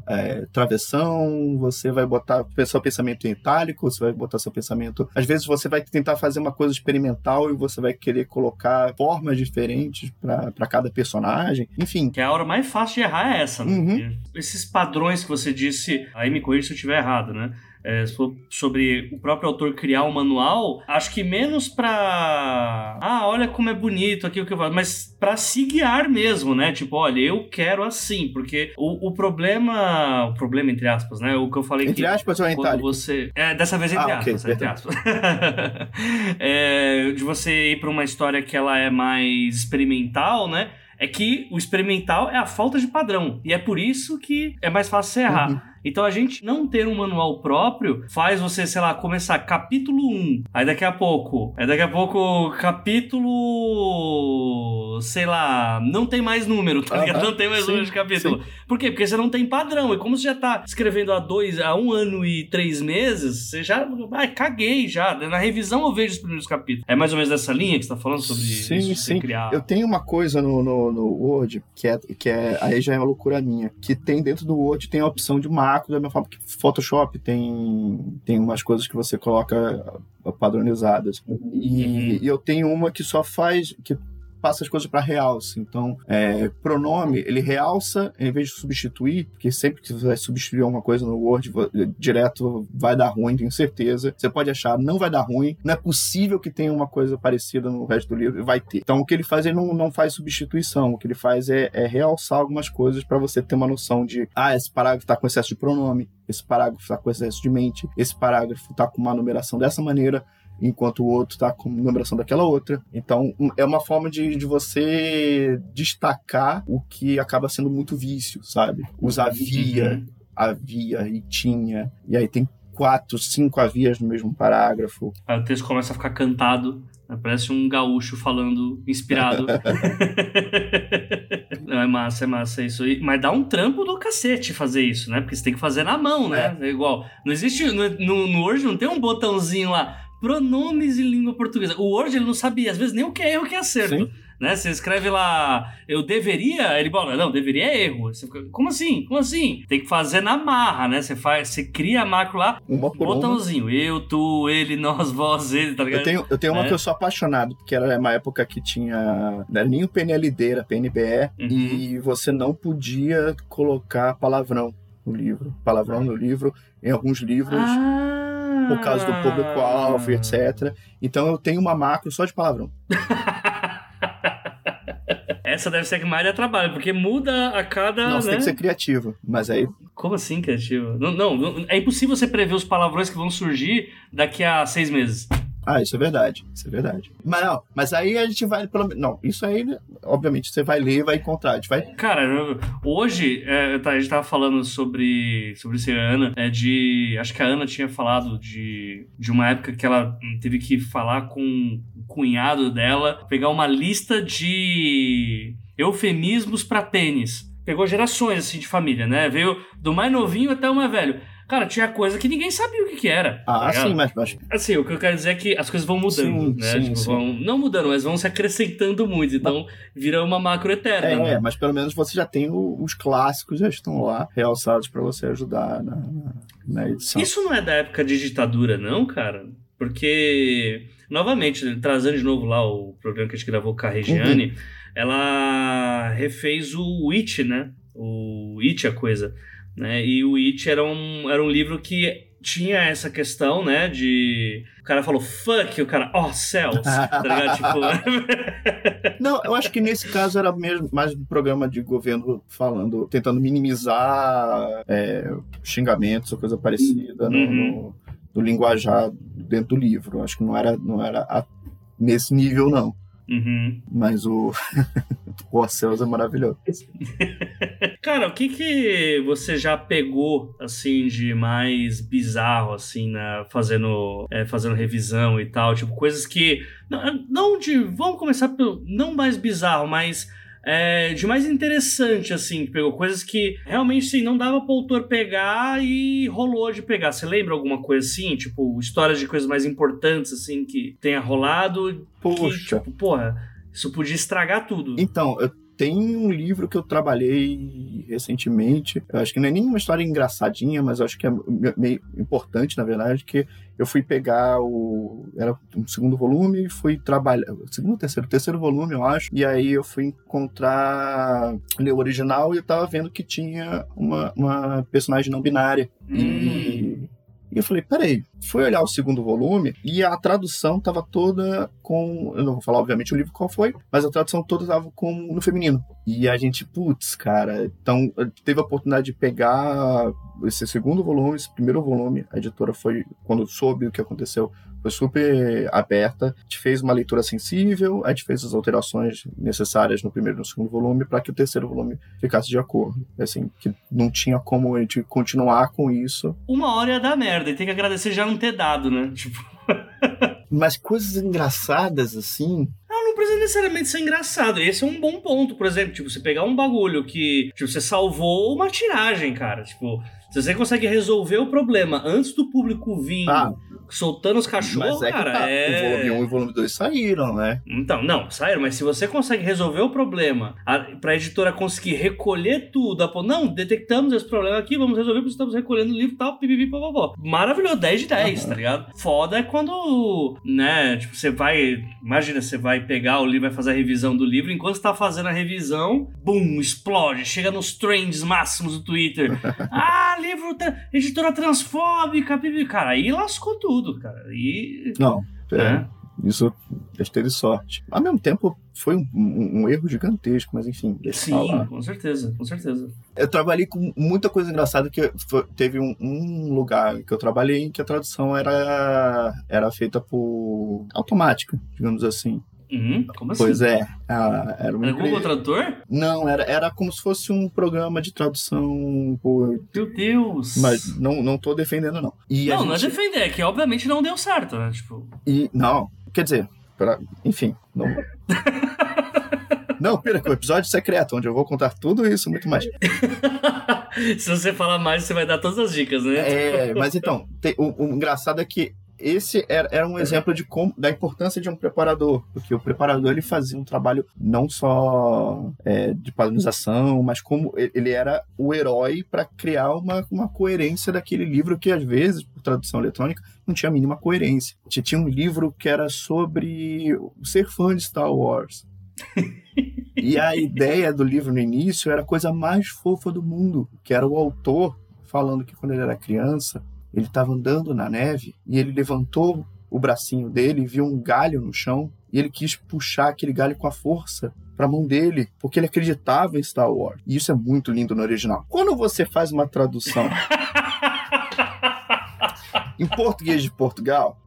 é, travessão? Você vai botar seu pensamento em itálico? Você vai botar seu pensamento. Às vezes você vai tentar fazer uma coisa experimental e você vai querer colocar formas diferentes para cada personagem, enfim. Que a hora mais fácil de errar é essa, né? Uhum. Esses padrões que você disse, aí me corrija se eu estiver errado, né? É, sobre o próprio autor criar um manual, acho que menos pra. Ah, olha como é bonito aqui o que eu faço, mas pra se guiar mesmo, né? Tipo, olha, eu quero assim, porque o, o problema. O problema, entre aspas, né? O que eu falei entre que. aspas ou quando você É, dessa vez entre ah, aspas, okay, entre aspas. é, de você ir pra uma história que ela é mais experimental, né? é que o experimental é a falta de padrão. E é por isso que é mais fácil você errar. Uhum. Então a gente não ter um manual próprio faz você, sei lá, começar capítulo 1, aí daqui a pouco, aí daqui a pouco capítulo, sei lá, não tem mais número, tá ligado? Não tem mais sim, número de capítulo. Sim. Por quê? Porque você não tem padrão. E como você já tá escrevendo há dois, há um ano e três meses, você já, ai, caguei já. Na revisão eu vejo os primeiros capítulos. É mais ou menos dessa linha que você tá falando sobre sim, isso, sim. criar. Eu tenho uma coisa no, no, no Word que é, que é, aí já é uma loucura minha, que tem dentro do Word tem a opção de marca da mesma forma que Photoshop tem, tem umas coisas que você coloca padronizadas. E, uhum. e eu tenho uma que só faz. que passa as coisas para realce. Então, é, pronome, ele realça em vez de substituir, porque sempre que você vai substituir alguma coisa no Word, direto vai dar ruim, tenho certeza. Você pode achar, não vai dar ruim, não é possível que tenha uma coisa parecida no resto do livro, vai ter. Então, o que ele faz, ele não, não faz substituição, o que ele faz é, é realçar algumas coisas para você ter uma noção de, ah, esse parágrafo está com excesso de pronome, esse parágrafo está com excesso de mente, esse parágrafo está com uma numeração dessa maneira, enquanto o outro está com numeração daquela outra. Então, é uma forma de, de você destacar o que acaba ssendo muito vício, sabe? Os havia, uhum. havia e tinha, e aí tem quatro, cinco havias no mesmo parágrafo. Aí o texto começa a ficar cantado, né? parece um gaúcho falando inspirado. Não, é massa, é massa isso. Mas dá um trampo do cacete fazer isso, né? Porque você tem que fazer na mão, né? É, é igual. Não existe. No, no, no Word não tem um botãozinho lá pronomes em língua portuguesa. O Word ele não sabia, às vezes, nem o que é erro o que é acerto. Sim. Né? Você escreve lá, eu deveria, ele fala, não, deveria é erro. Fica, como assim? Como assim? Tem que fazer na marra, né? Você faz, você cria a macro lá, um botãozinho, uma. eu, tu, ele, nós, vós, ele, tá ligado? Eu tenho, eu tenho uma é. que eu sou apaixonado, porque era uma época que tinha, não era nem o PNLD, era PNBE, uhum. e você não podia colocar palavrão no livro, palavrão no livro, em alguns livros. Ah por causa do público-alvo, etc. Então eu tenho uma macro só de palavrão. Essa deve ser a que mais dá trabalho, porque muda a cada. Não, você né? tem que ser criativo, mas aí. Como assim criativo? Não, não, é impossível você prever os palavrões que vão surgir daqui a seis meses. Ah, isso é verdade. Isso é verdade. Mas não, mas aí a gente vai pelo Não, isso aí, obviamente, você vai ler e vai encontrar. A gente vai... Cara, hoje, é, tá, a gente tava falando sobre, sobre isso a Ana, é de. Acho que a Ana tinha falado de, de uma época que ela teve que falar com o cunhado dela, pegar uma lista de eufemismos para pênis. Pegou gerações assim de família, né? Veio do mais novinho até o mais velho Cara, tinha coisa que ninguém sabia o que, que era. Ah, tá sim, mas, mas. Assim, o que eu quero dizer é que as coisas vão mudando, Sim, né? sim, tipo, sim. Vão, não mudando, mas vão se acrescentando muito. Então, vira uma macro eterna. É, né? é, mas pelo menos você já tem o- os clássicos, já estão lá, realçados pra você ajudar na, na, edição. Isso não é da época de ditadura, não, cara? Porque, novamente, trazendo de novo lá o programa que a gente gravou com a Regiane, ela refez o It, né? O It, a coisa. Né? E o It era um, era um livro que tinha essa questão, né? De. O cara falou fuck, e o cara, oh, céus. tá ligado? Tipo. Não, eu acho que nesse caso era mesmo mais um programa de governo falando, tentando minimizar é, xingamentos ou coisa parecida no, Uhum. no- no linguajar dentro do livro. Acho que não era, não era a- nesse nível, não. Uhum. Mas o, o Orceus é maravilhoso. Cara, o que que você já pegou, assim, de mais bizarro, assim, na, fazendo, é, fazendo revisão e tal? Tipo, coisas que... Não, não de... Vamos começar pelo... Não mais bizarro, mas... é, de mais interessante, assim, que pegou coisas que realmente, sim, não dava pro autor pegar e rolou de pegar. Você lembra alguma coisa assim? Tipo, histórias de coisas mais importantes, assim, que tenha rolado? Que, Poxa. tipo, porra, isso podia estragar tudo. Então, eu tenho um livro que eu trabalhei recentemente. Eu acho que não é nenhuma história engraçadinha, mas acho que é me- meio importante, na verdade, que eu fui pegar o. Era um segundo volume e fui trabalhar. Segundo terceiro? Terceiro volume, eu acho. E aí eu fui encontrar. ler o original e eu tava vendo que tinha uma, uma personagem não binária. Hum. E. E eu falei, peraí, fui olhar o segundo volume e a tradução tava toda com. Eu não vou falar, obviamente, o livro qual foi, mas a tradução toda tava com, no feminino. E a gente, putz, cara, então teve a oportunidade de pegar esse segundo volume, esse primeiro volume. A editora foi, quando soube o que aconteceu, foi super aberta. A gente fez uma leitura sensível, a gente fez as alterações necessárias no primeiro e no segundo volume para que o terceiro volume ficasse de acordo. Assim, que não tinha como a gente continuar com isso. Uma hora ia dar merda e tem que agradecer já não ter dado, né? Tipo, Mas coisas engraçadas assim. não, não precisa necessariamente ser engraçado. Esse é um bom ponto, por exemplo. Tipo, você pegar um bagulho que, tipo, você salvou uma tiragem, cara. Tipo, se você consegue resolver o problema antes do público vir Ah, soltando os cachorros, é cara, tá. é. O volume 1 e o volume 2 saíram, né? Então, não, sério, mas se você consegue resolver o problema, a, pra editora conseguir recolher tudo, a, não, detectamos esse problema aqui, vamos resolver porque estamos recolhendo o livro e tal, pipipi, papapó. Maravilhoso, 10 de 10, tá ligado? Foda é quando, né, tipo, você vai, imagina, você vai pegar o livro, vai fazer a revisão do livro, enquanto você tá fazendo a revisão, bum, explode, chega nos trends máximos do Twitter. ah, livro, tra- editora transfóbica. Cara, aí lascou tudo, cara. Aí, Não. É, né? Isso a gente teve sorte. Ao mesmo tempo, foi um, um- um erro gigantesco, mas enfim, Sim, falar. com certeza, com certeza. Eu trabalhei com muita coisa engraçada que foi- teve um, um lugar que eu trabalhei em que a tradução era, era feita por automática, digamos assim. Uhum, como assim? Pois é, a- era uma Era Google. Tradutor? Não, era, era como se fosse um programa de tradução por. Meu Deus! Mas não, não tô defendendo, não. E não, não é gente- defender, é que obviamente não deu certo, né? Tipo. E, não, quer dizer, pra- enfim, não. Não, pera, que o episódio secreto, onde eu vou contar tudo isso, muito mais. Se você falar mais, você vai dar todas as dicas, né? É, mas então, te- o, o engraçado é que esse era, era um exemplo de como, da importância de um preparador, porque o preparador ele fazia um trabalho não só é, de padronização, mas como ele- era o herói para criar uma, uma coerência daquele livro que às vezes, por tradução eletrônica, não tinha a mínima coerência. Tinha- Tinha um livro que era sobre ser fã de Star Wars. E a ideia do livro no início era a coisa mais fofa do mundo, que era o autor falando que quando ele era criança, ele estava andando na neve e ele levantou o bracinho dele e viu um galho no chão e ele quis puxar aquele galho com a força para a mão dele, porque ele acreditava em Star Wars. E isso é muito lindo no original. Quando você faz uma tradução em português de Portugal,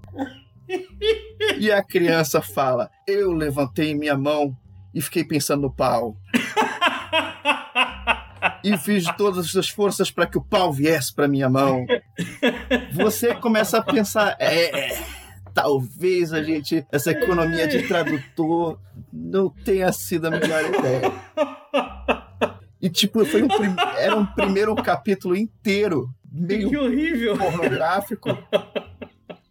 e a criança fala: Eu levantei minha mão e fiquei pensando no pau. E fiz todas as forças para que o pau viesse para minha mão. Você começa a pensar: é, talvez a gente, essa economia de tradutor, não tenha sido a melhor ideia. E, tipo, foi um prim- era um primeiro capítulo inteiro meio Que horrível. pornográfico.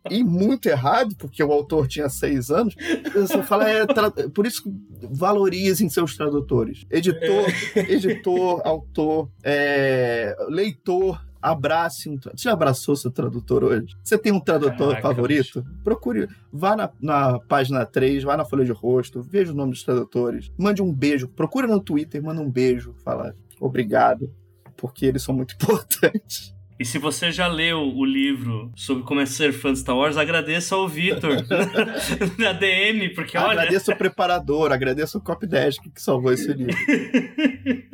E muito errado, porque o autor tinha seis anos. Você fala, é, tra- por isso valorizem seus tradutores. Editor, editor, autor, é, leitor, abrace um. tra- Você já abraçou seu tradutor hoje? Você tem um tradutor Caraca, favorito? Procure. Vá na, na página 3, vá na folha de rosto, veja o nome dos tradutores, mande um beijo, procura no Twitter, manda um beijo, fala obrigado, porque eles são muito importantes. E se você já leu o livro sobre como é ser fã de Star Wars, agradeça ao Vitor na DM, porque olha. Agradeço o preparador, agradeço o Copdesk que salvou esse livro.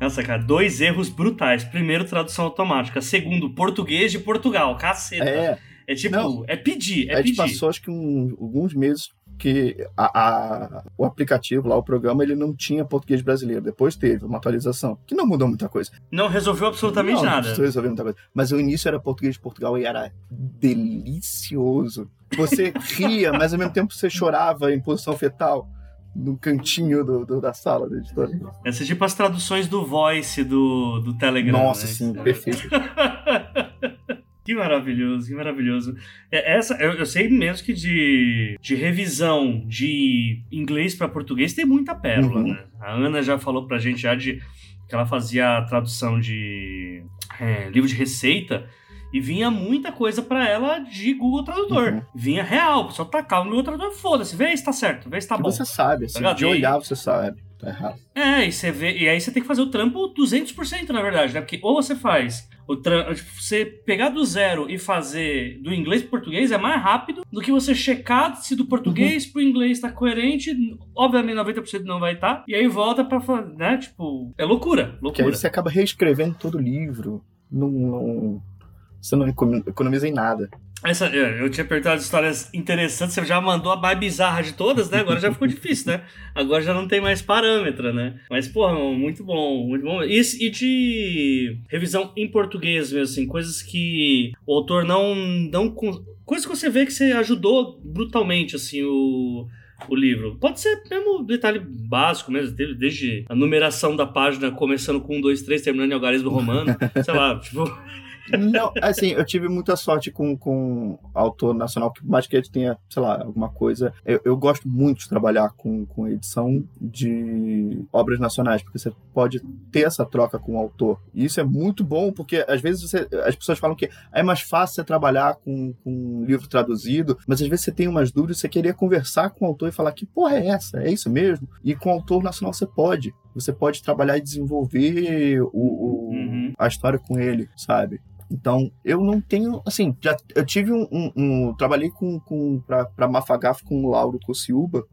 Nossa, cara, dois erros brutais. Primeiro, tradução automática. Segundo, português de Portugal. Caceta. É, É, tipo, Não. é pedir, é a gente pedir. passou acho que um- alguns meses que a- a- o aplicativo lá, o programa, ele não tinha português brasileiro. Depois teve uma atualização, que não mudou muita coisa. Não resolveu absolutamente não, nada. Não resolver muita coisa. Mas o início era português de Portugal e era delicioso. Você ria, mas ao mesmo tempo você chorava em posição fetal no cantinho do- do- da sala da editora. Essa é tipo as traduções do Voice do, do Telegram. Nossa, né? sim, perfeito. Que maravilhoso, que maravilhoso. É, Essa, eu, eu sei mesmo que de, de revisão de inglês para português tem muita pérola, Uhum. né? A Ana já falou pra gente já de que ela fazia a tradução de é, livro de receita e vinha muita coisa pra ela de Google Tradutor. Uhum. Vinha real, pessoal tacava no Google Tradutor, foda-se, vê se tá certo, vê se tá E bom. você sabe, assim, Tá de olhar você sabe. Tá errado. É, e você vê, e aí você tem que fazer o trampo 200% na verdade, né? Porque ou você faz você pegar do zero e fazer do inglês pro português é mais rápido do que você checar se do português pro inglês tá coerente, obviamente 90% não vai estar, e aí volta pra, fa- né, tipo, é loucura, Porque aí loucura. você acaba reescrevendo todo o livro. Não, não- você não econo- economiza em nada. Essa, é, eu tinha perguntado histórias interessantes, você já mandou a mais bizarra de todas, né? Agora já ficou difícil, né? Agora já não tem mais parâmetro, né? Mas, porra, muito bom, muito bom. E, e de revisão em português mesmo, assim, coisas que o autor não. não coisas que você vê que você ajudou brutalmente, assim, o. O livro. Pode ser mesmo detalhe básico mesmo, desde a numeração da página começando com 1, 2, 3, terminando em algarismo romano. sei lá, tipo. Não, assim, eu tive muita sorte com, com autor nacional, que mais que ele tenha, sei lá, alguma coisa. Eu, eu gosto muito de trabalhar com, com edição de obras nacionais, porque você pode ter essa troca com o autor. E isso é muito bom, porque às vezes você- as pessoas falam que é mais fácil você trabalhar com, com um livro traduzido, mas às vezes você tem umas dúvidas, você queria conversar com o autor e falar que porra é essa? É isso mesmo? E com o autor nacional você pode. Você pode trabalhar e desenvolver o, o- Uhum. a história com ele, sabe? Então, eu não tenho, assim, já eu tive um, um- um- trabalhei com, com pra, pra Mafagaf com o Lauro Cociúba,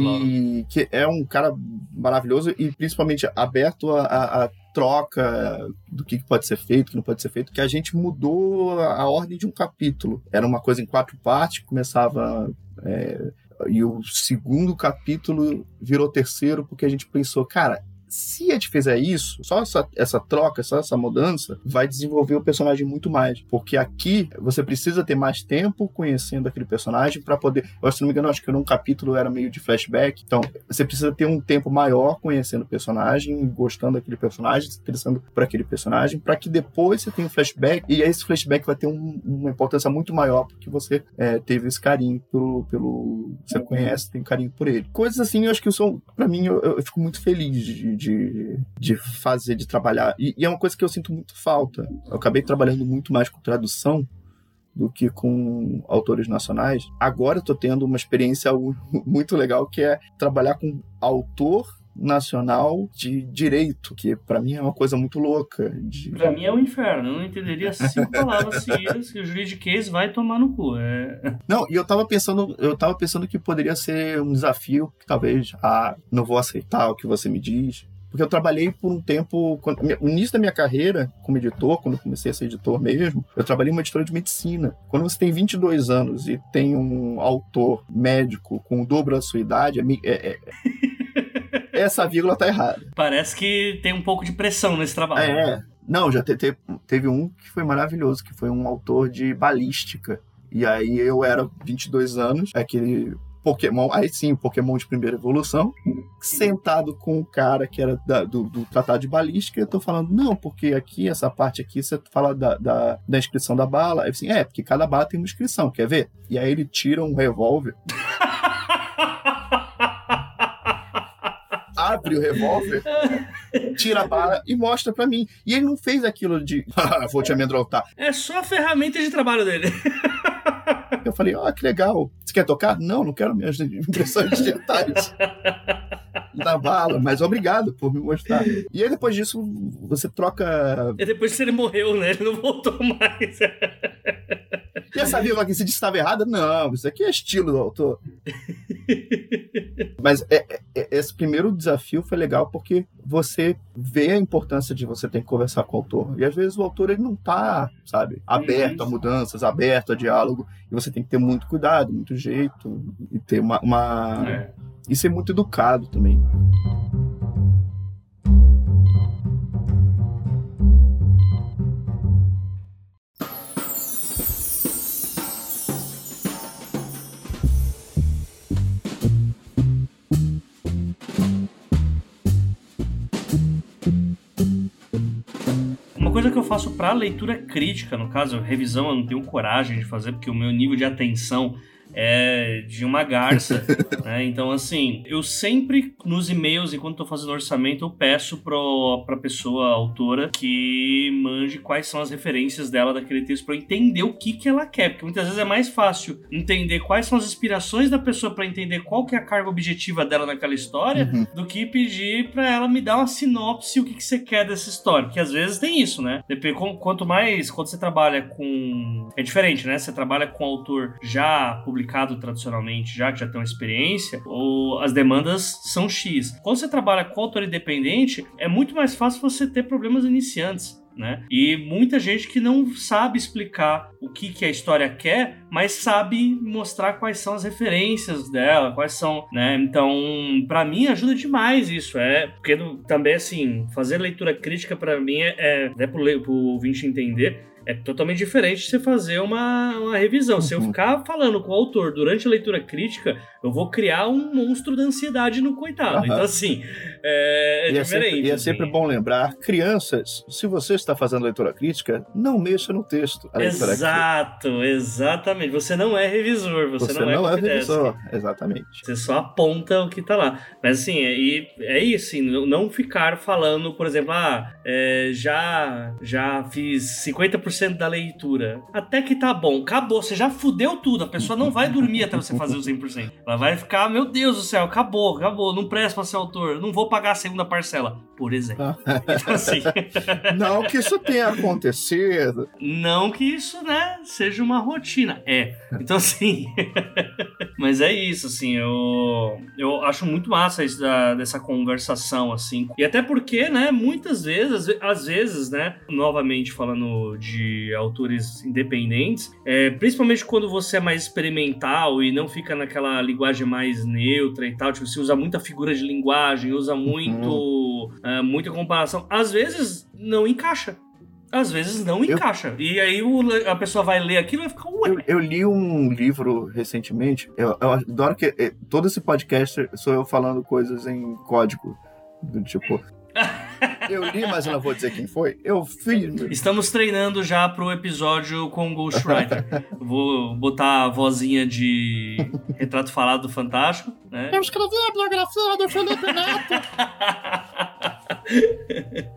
Maravilhoso, e que é um cara maravilhoso e principalmente aberto a, a- a troca do que pode ser feito, que não pode ser feito, que a gente mudou a, ordem de um capítulo. Era uma coisa em quatro partes, começava é, e o segundo capítulo virou terceiro porque a gente pensou, cara, se a gente fizer isso, só essa, essa troca, só essa mudança, vai desenvolver o personagem muito mais. Porque aqui você precisa ter mais tempo conhecendo aquele personagem para poder. Eu, se não me engano, acho que num capítulo era meio de flashback. Então, você precisa ter um tempo maior conhecendo o personagem, gostando daquele personagem, se interessando por aquele personagem, para que depois você tenha um flashback. E esse flashback vai ter um- uma importância muito maior, porque você é, teve esse carinho pelo, pelo. Você conhece, tem carinho por ele. Coisas assim, eu acho que são. para mim, eu, eu fico muito feliz de, de, de fazer, de trabalhar. E, e é uma coisa que eu sinto muito falta. Eu acabei trabalhando muito mais com tradução do que com autores nacionais. Agora eu tô tendo uma experiência muito legal que é trabalhar com autor nacional de direito, que para mim é uma coisa muito louca. De... Pra mim é um inferno. Eu não entenderia cinco palavras seguidas que o juridiquês vai tomar no cu. É... Não, e eu tava pensando, eu tava pensando que poderia ser um desafio que talvez, ah, não vou aceitar o que você me diz. Porque eu trabalhei por um tempo, quando, no início da minha carreira como editor, quando eu comecei a ser editor mesmo, eu trabalhei em uma editora de medicina. Quando você tem 22 anos e tem um autor médico com o dobro da sua idade, é é- é- essa vírgula tá errada. Parece que tem um pouco de pressão nesse trabalho. É, não, já te- te- teve um que foi maravilhoso, que foi um autor de balística. E aí eu era 22 anos, aquele Pokémon, aí sim, Pokémon de primeira evolução, sentado com o cara que era da, do, do, Tratado de Balística, eu tô falando, não, porque aqui, essa parte aqui, você fala da, da, da inscrição da bala. Aí assim, é, porque cada bala tem uma inscrição, quer ver? E aí ele tira um revólver. abre o revólver, tira a bala e mostra para mim. E ele não fez aquilo de, ah, vou te amedrontar. É só a ferramenta de trabalho dele. Eu falei, ó, oh, que legal. Você quer tocar? Não, não quero minhas impressões digitais da bala, mas obrigado por me mostrar. E aí depois disso, você troca. E depois que ele morreu, né? Ele não voltou mais. E essa vírgula que se disse estava errada? Não, isso aqui é estilo do autor. Mas é, é, é, esse primeiro desafio foi legal porque você vê a importância de você ter que conversar com o autor. E às vezes o autor ele não tá, sabe, aberto a mudanças, aberto a diálogo. E você tem que ter muito cuidado, muito jeito e ter uma. uma... É. E ser muito educado também. Eu faço para leitura crítica, no caso, revisão eu não tenho coragem de fazer, porque o meu nível de atenção é de uma garça, né? Então, assim, eu sempre nos e-mails, enquanto estou fazendo orçamento, eu peço para a pessoa autora que mande quais são as referências dela daquele texto para entender o que, que ela quer, porque muitas vezes é mais fácil entender quais são as inspirações da pessoa para entender qual que é a carga objetiva dela naquela história, uhum. do que pedir para ela me dar uma sinopse o que, que você quer dessa história, porque às vezes tem isso, né? Depende, quanto mais, quando você trabalha com... É diferente, né? Você trabalha com autor já publicado publicado tradicionalmente, já que já tem uma experiência, ou as demandas são X. Quando você trabalha com autor independente, é muito mais fácil você ter problemas iniciantes. Né? E muita gente que não sabe explicar o que, que a história quer, mas sabe mostrar quais são as referências dela, quais são, né? Então, para mim ajuda demais isso, é porque também assim fazer leitura crítica para mim é, é até pro, pro ouvinte entender é totalmente diferente de você fazer uma, uma revisão. Uhum. Se eu uhum. ficar falando com o autor durante a leitura crítica, eu vou criar um monstro da ansiedade no coitado. Uhum. Então, assim, é, é e diferente. É sempre, e é sempre bom lembrar, crianças, se você está fazendo leitura crítica, não mexa no texto. Exato, exatamente. Você não é revisor, você, você não, é, não é revisor. Exatamente. Você só aponta o que está lá. Mas, assim, é, é isso, assim, não ficar falando, por exemplo, ah, é, já, já fiz 50% 100% da leitura. Até que tá bom, acabou, você já fudeu tudo. A pessoa não vai dormir até você fazer o 100%. Ela vai ficar, meu Deus do céu, acabou, acabou, não presta pra ser autor, não vou pagar a segunda parcela, por exemplo. Então, assim. não que isso tenha acontecido. Não que isso, né, seja uma rotina. É. Então, assim. Mas é isso, assim, eu, eu acho muito massa isso da, dessa conversação, assim. E até porque, né, muitas vezes, às vezes, né, novamente falando de de autores independentes, é, principalmente quando você é mais experimental e não fica naquela linguagem mais neutra e tal, tipo, você usa muita figura de linguagem, usa muito, uhum. Uh, muita comparação, às vezes não encaixa às vezes não encaixa. Eu, e aí o, a pessoa vai ler aquilo e vai ficar, ué. Eu, eu, li um livro recentemente, eu, eu adoro que eh, todo esse podcast sou eu falando coisas em código. Tipo, eu li, mas eu não vou dizer quem foi. Eu fiz. Estamos treinando já pro episódio com o Ghostwriter. vou botar a vozinha de retrato falado do Fantástico. Né? Eu escrevi a biografia do Felipe Neto.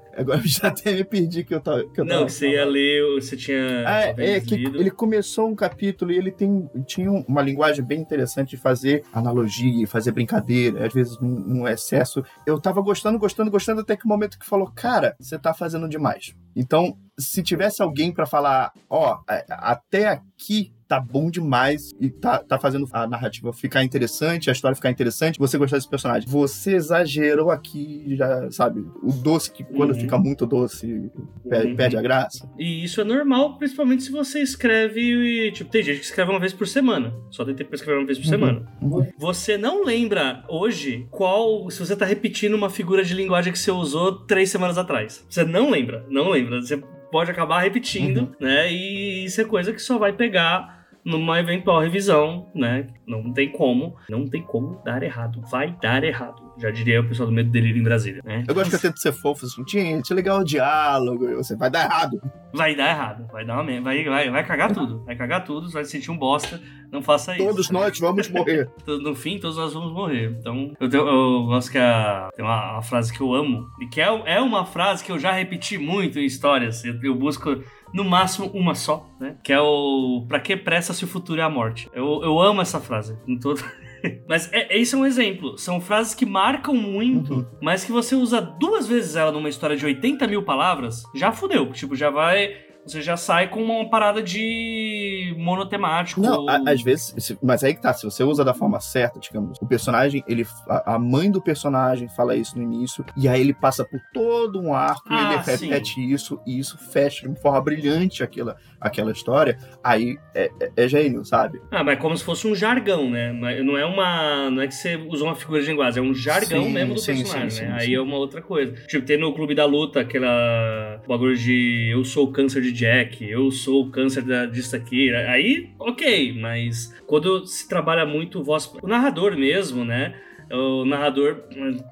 Agora já até me perdi que eu tava. Que eu não, que você ia ler, você tinha. Ah, é, que ele começou um capítulo e ele tem, tinha uma linguagem bem interessante de fazer analogia, fazer brincadeira, às vezes num, excesso. Eu tava gostando, gostando, gostando, até que o momento que falou, cara, você tá fazendo demais. Então, se tivesse alguém para falar, ó, oh, até aqui tá bom demais e tá, tá fazendo a narrativa ficar interessante, a história ficar interessante, você gostar desse personagem. Você exagerou aqui, já sabe, o doce que quando uhum. fica muito doce perde, uhum. perde, a graça. E isso é normal, principalmente se você escreve, tipo, tem gente que escreve uma vez por semana, só tem tempo pra escrever uma vez por uhum. semana. Uhum. Você não lembra hoje qual, se você tá repetindo uma figura de linguagem que você usou três semanas atrás. Você não lembra, não lembra. Você pode acabar repetindo, uhum. né? E isso é coisa que só vai pegar numa eventual revisão, né? Não tem como, não tem como dar errado. Vai dar errado. Já diria o pessoal do Medo Delírio em Brasília, né? Eu gosto que eu tento ser fofo, assim, gente, legal o diálogo, você vai dar errado. Vai dar errado, vai dar uma merda, vai, vai, vai cagar tudo, vai cagar tudo, você vai se sentir um bosta, não faça isso. Todos nós vamos morrer. no fim, todos nós vamos morrer. Então, eu, tenho, eu gosto que a, tem uma, uma, frase que eu amo, e que é, é uma frase que eu já repeti muito em histórias, eu, eu busco no máximo uma só, né? Que é o Pra que pressa se o futuro é a morte? Eu, eu amo essa frase em todo. Mas é, esse é um exemplo. São frases que marcam muito, uhum. mas que você usa duas vezes ela numa história de 80 mil palavras, já fudeu. Tipo, já vai você já sai com uma parada de monotemático. Não, às vezes, mas aí que tá, se você usa da forma certa, digamos, o personagem, ele, a mãe do personagem fala isso no início, e aí ele passa por todo um arco, ah, ele repete sim. isso, e isso fecha de forma brilhante aquela, aquela história, aí é, é, é gênio, sabe? Ah, mas é como se fosse um jargão, né? Não é uma. Não é que você usou uma figura de linguagem, é um jargão sim, mesmo do sim, personagem, né? Aí é uma outra coisa. Tipo, tem no Clube da Luta aquela bagulho de eu sou o câncer de Jack, eu sou o câncer da, disso aqui. Aí, ok, mas quando se trabalha muito voz. O narrador mesmo, né? o narrador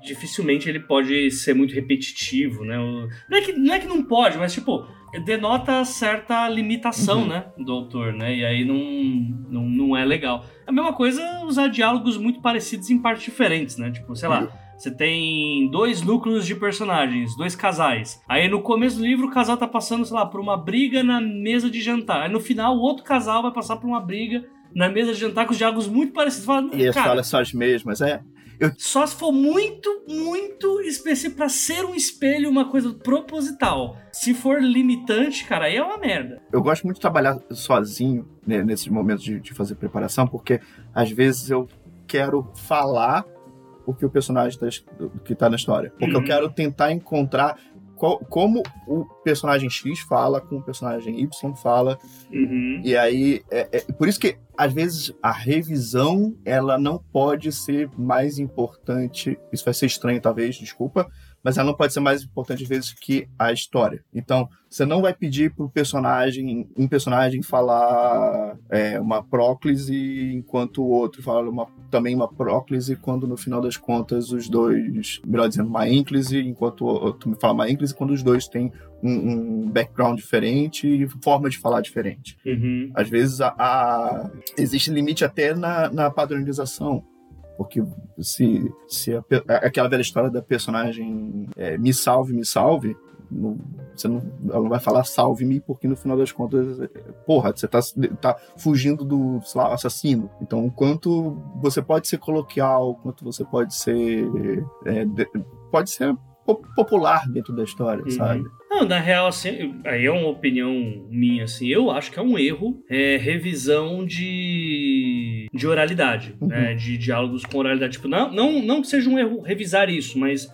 dificilmente ele pode ser muito repetitivo, né? Não é que não, é que não pode, mas tipo, denota certa limitação, uhum. né, do autor, né? E aí não, não, não é legal. A mesma coisa usar diálogos muito parecidos em partes diferentes, né? Tipo, sei lá, uhum. Você tem dois núcleos de personagens, dois casais. Aí no começo do livro o casal tá passando, sei lá, por uma briga na mesa de jantar. Aí no final o outro casal vai passar por uma briga na mesa de jantar com os diálogos muito parecidos. Fala, e as falas são as mesmas, é. Eu... Só se for muito, muito específico pra ser um espelho, uma coisa proposital. Se for limitante, cara, aí é uma merda. Eu gosto muito de trabalhar sozinho né, nesses momentos de, de fazer preparação, porque às vezes eu quero falar o que o personagem tá, que está na história. Porque uhum. eu quero tentar encontrar qual, como o personagem X fala com o personagem Y fala. Uhum. E aí, é, é, por isso que às vezes a revisão ela não pode ser mais importante. Isso vai ser estranho, talvez, desculpa mas ela não pode ser mais importante às vezes que a história. Então, você não vai pedir pro personagem, um personagem falar é, uma próclise enquanto o outro fala uma, também uma próclise, quando no final das contas os dois, melhor dizendo, uma ínclise, enquanto o outro me fala uma ínclise, quando os dois têm um, um, background diferente e forma de falar diferente. Uhum. Às vezes a, a, existe limite até na, na padronização. Porque se, se a, aquela velha história da personagem é, me salve, me salve, não, você não, ela não vai falar salve-me, porque no final das contas, é, porra, você tá, tá fugindo do lá, assassino. Então, quanto você pode ser coloquial, quanto você pode ser. É, de, pode ser popular dentro da história, uhum. sabe? Não, na real, assim, aí é uma opinião minha, assim, eu acho que é um erro é, revisão de, de oralidade, uhum. né? De diálogos com oralidade. Tipo, não, não, não que seja um erro revisar isso, mas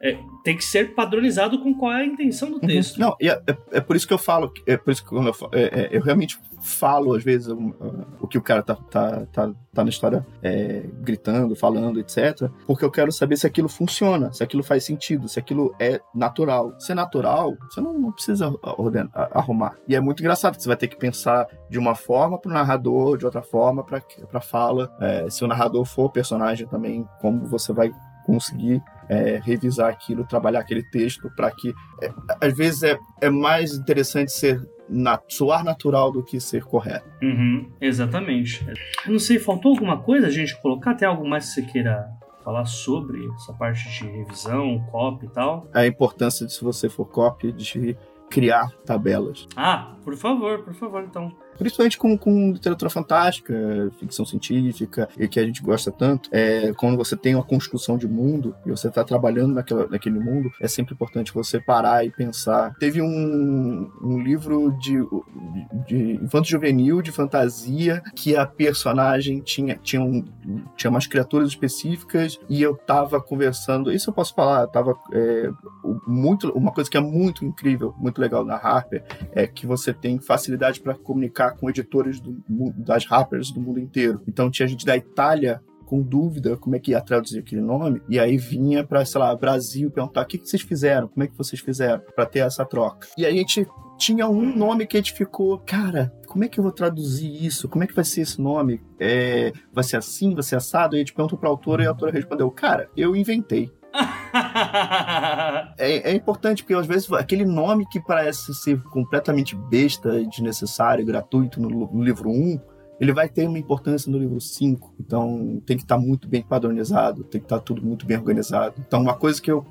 é, tem que ser padronizado com qual é a intenção do uhum. texto. Uhum. Não, e é, é, é, por isso que eu falo, é por isso que eu, falo, é, é, eu realmente falo, às vezes, o, o que o cara tá, tá, tá, tá na história é, gritando, falando, etc. Porque eu quero saber se aquilo funciona, se aquilo faz sentido, se aquilo é natural. Se é natural, você não, não precisa ordenar, arrumar. E é muito engraçado que você vai ter que pensar de uma forma para o narrador, de outra forma para a fala. se o narrador for personagem também, como você vai conseguir é, revisar aquilo, trabalhar aquele texto para que é, às vezes é, é mais interessante ser na, soar natural do que ser correto. Uhum, exatamente. Eu não sei, faltou alguma coisa a gente colocar? Tem algo mais que você queira falar sobre essa parte de revisão, copy e tal? A importância de se você for copy de criar tabelas. Ah, por favor, por favor, então principalmente com, com literatura fantástica, ficção científica, e que a gente gosta tanto, é, quando você tem uma construção de mundo e você está trabalhando naquela, naquele mundo, é sempre importante você parar e pensar. Teve um, um livro de, de infanto juvenil, de fantasia, que a personagem tinha, tinha, um, tinha umas criaturas específicas e eu tava conversando, isso eu posso falar, tava é, muito, uma coisa que é muito incrível, muito legal na Harper, é que você tem facilidade para comunicar com editores do, das rappers do mundo inteiro. Então tinha gente da Itália com dúvida como é que ia traduzir aquele nome, e aí vinha para, sei lá, Brasil perguntar: o que, que vocês fizeram? Como é que vocês fizeram para ter essa troca? E a gente tinha um nome que a gente ficou, cara, como é que eu vou traduzir isso? Como é que vai ser esse nome? É, vai ser assim, vai ser assado? E a gente perguntou pra autora e a autora respondeu, cara, eu inventei. é, é, importante, porque às vezes aquele nome que parece ser completamente besta, desnecessário, gratuito no, no livro 1, ele vai ter uma importância no livro 5. Então tem que estar muito bem padronizado, tem que estar tudo muito bem organizado. Então uma coisa que eu,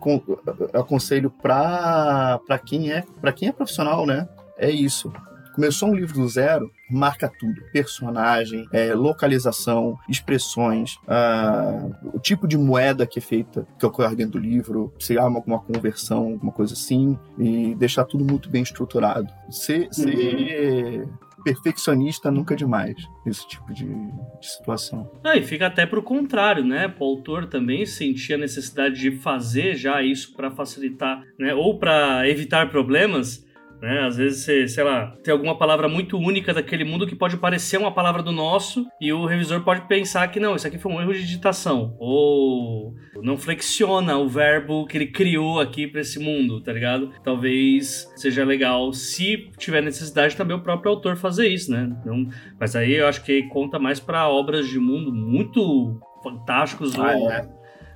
eu aconselho para quem é para quem é profissional, né, é isso. Começou um livro do zero, marca tudo: personagem, é, localização, expressões, uh, o tipo de moeda que é feita, que ocorre dentro do livro, se há alguma conversão, alguma coisa assim, e deixar tudo muito bem estruturado. Ser, ser perfeccionista nunca é demais esse tipo de, de situação. Ah, e fica até pro contrário, né? O autor também sentia a necessidade de fazer já isso para facilitar, né? Ou para evitar problemas né? Às vezes você, sei lá, tem alguma palavra muito única daquele mundo que pode parecer uma palavra do nosso e o revisor pode pensar que não, isso aqui foi um erro de digitação. Ou não flexiona o verbo que ele criou aqui para esse mundo, tá ligado? Talvez seja legal, se tiver necessidade, também o próprio autor fazer isso, né? Então, mas aí eu acho que conta mais para obras de mundo muito fantásticos. Ah, ou, é.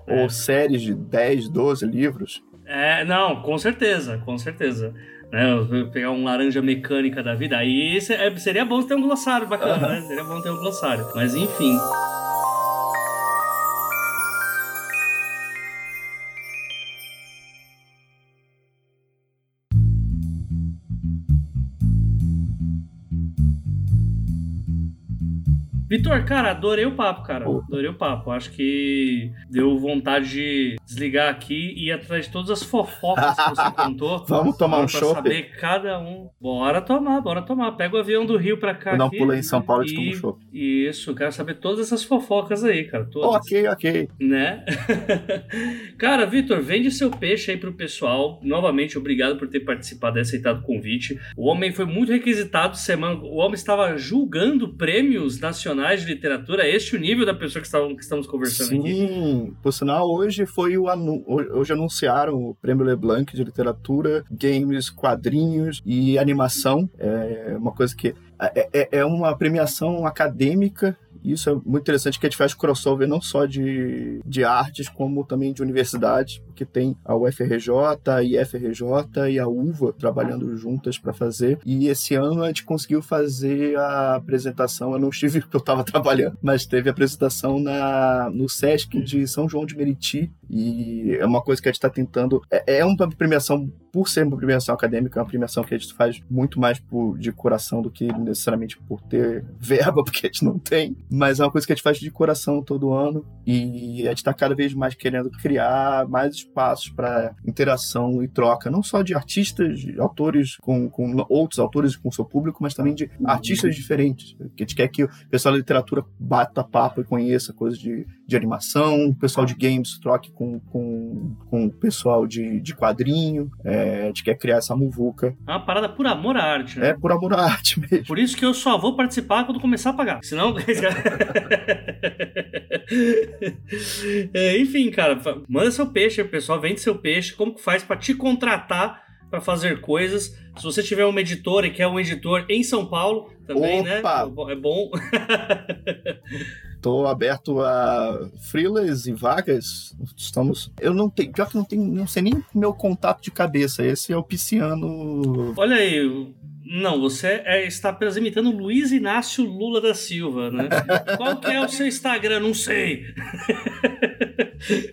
é. ou séries de 10, 12 livros. É, não, com certeza, com certeza né? Pegar um laranja mecânica da vida. Aí é, seria bom ter um glossário bacana, né? Seria bom ter um glossário. Mas enfim. Vitor, cara, adorei o papo, cara. Adorei o papo. Acho que deu vontade de desligar aqui e ir atrás de todas as fofocas que você contou. Vamos tomar um show. saber cada um. Bora tomar, bora tomar. Pega o avião do Rio pra cá. Não pula em São Paulo e toma um show. Isso, quero saber todas essas fofocas aí, cara. Todas. Ok, ok. Né? cara, Vitor, vende seu peixe aí pro pessoal. Novamente, obrigado por ter participado e aceitado o convite. O homem foi muito requisitado semana. O homem estava julgando prêmios nacionais de literatura, este é o nível da pessoa que, que estamos conversando Sim, aqui. Sim, por sinal, hoje foi o anu... hoje anunciaram o Prêmio Leblanc de literatura, games, quadrinhos e animação. É uma coisa que é, é, é uma premiação acadêmica isso é muito interessante que a gente faz crossover não só de, de artes, como também de universidades, porque tem a UFRJ, a IFRJ e a UVA trabalhando juntas para fazer. E esse ano a gente conseguiu fazer a apresentação, eu não estive porque eu estava trabalhando, mas teve a apresentação na, no SESC de São João de Meriti, e é uma coisa que a gente está tentando. É, é, uma premiação, por ser uma premiação acadêmica, é uma premiação que a gente faz muito mais por, de coração do que necessariamente por ter verba, porque a gente não tem. Mas é uma coisa que a gente faz de coração todo ano. E a gente está cada vez mais querendo criar mais espaços para interação e troca, não só de artistas, de autores com, com outros autores com o seu público, mas também de artistas diferentes. Que a gente quer que o pessoal da literatura bata papo e conheça coisas de, de animação, o pessoal de games troque com, com, com o pessoal de, de quadrinho. É, a gente quer criar essa muvuca. É uma parada por amor à arte, né? É por amor à arte mesmo. Por isso que eu só vou participar quando começar a pagar. Senão. é, enfim, cara, manda seu peixe, pessoal, vende seu peixe. Como que faz para te contratar para fazer coisas? Se você tiver uma editora e quer um editor em São Paulo, também, né? Opa. né? É bom. Estou aberto a freelas e vagas. Estamos. Eu não tenho. Pior que não tenho. Não sei nem meu contato de cabeça. Esse é o pisciano. Olha aí. Não, você é, está apenas imitando Luiz Inácio Lula da Silva, né? Qual que é o seu Instagram? Não sei.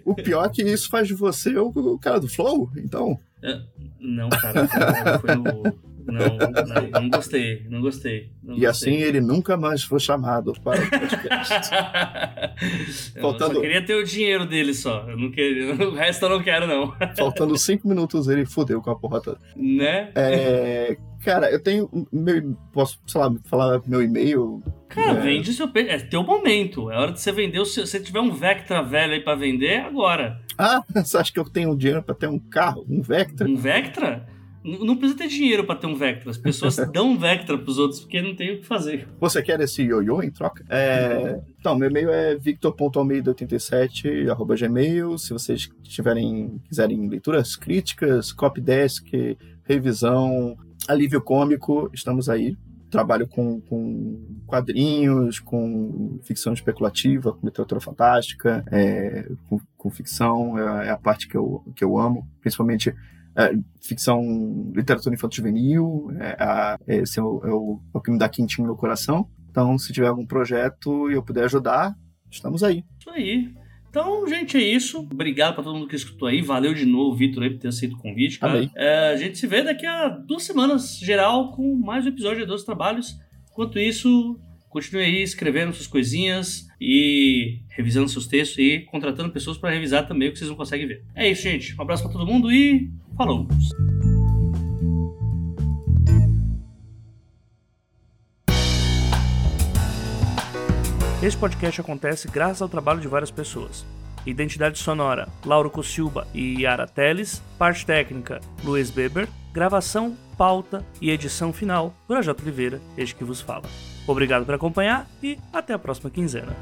o pior é que isso faz de você o, o cara do Flow, então. É, não, cara, foi no, não, não, não gostei, não gostei. Não e assim ele nunca mais foi chamado para o podcast. Faltando... Eu só queria ter o dinheiro dele só. Eu não queria... O resto eu não quero, não. Faltando cinco minutos ele fodeu com a porra toda. Né? É... Cara, eu tenho. Meu, posso, sei lá, falar meu e-mail? Cara, é... vende seu peixe. É teu momento. É hora de você vender. Se você tiver um Vectra velho aí pra vender, é agora. Ah, você acha que eu tenho dinheiro pra ter um carro? Um Vectra? Um Vectra? Não precisa ter dinheiro para ter um Vectra. As pessoas dão um Vectra pros outros porque não tem o que fazer. Você quer esse ioiô em troca? É... Então, meu e-mail é victor.almeida87 gmail. Se vocês tiverem, quiserem leituras críticas, copydesk, revisão, alívio cômico, estamos aí. trabalho com, com quadrinhos, com ficção especulativa, com literatura fantástica, é, com, com, ficção, é, é, a parte que eu, que eu amo, principalmente é, ficção, literatura infanto-juvenil, é, esse é o, é, o, é o que me dá quentinho no coração. Então, se tiver algum projeto e eu puder ajudar, estamos aí. Isso aí. Então, gente, é isso. Obrigado para todo mundo que escutou aí. Valeu de novo, Vitor, aí, por ter aceito o convite. Cara. É, a gente se vê daqui a duas semanas, geral, com mais um episódio de Dois Trabalhos. Enquanto isso, continue aí escrevendo suas coisinhas e revisando seus textos e contratando pessoas para revisar também o que vocês não conseguem ver. É isso, gente. Um abraço para todo mundo e falou! Este podcast acontece graças ao trabalho de várias pessoas. Identidade sonora: Lauro Cossilba e Yara Teles. Parte técnica: Luiz Beber. Gravação, pauta e edição final: Projeto Oliveira, este que vos fala. Obrigado por acompanhar e até a próxima quinzena.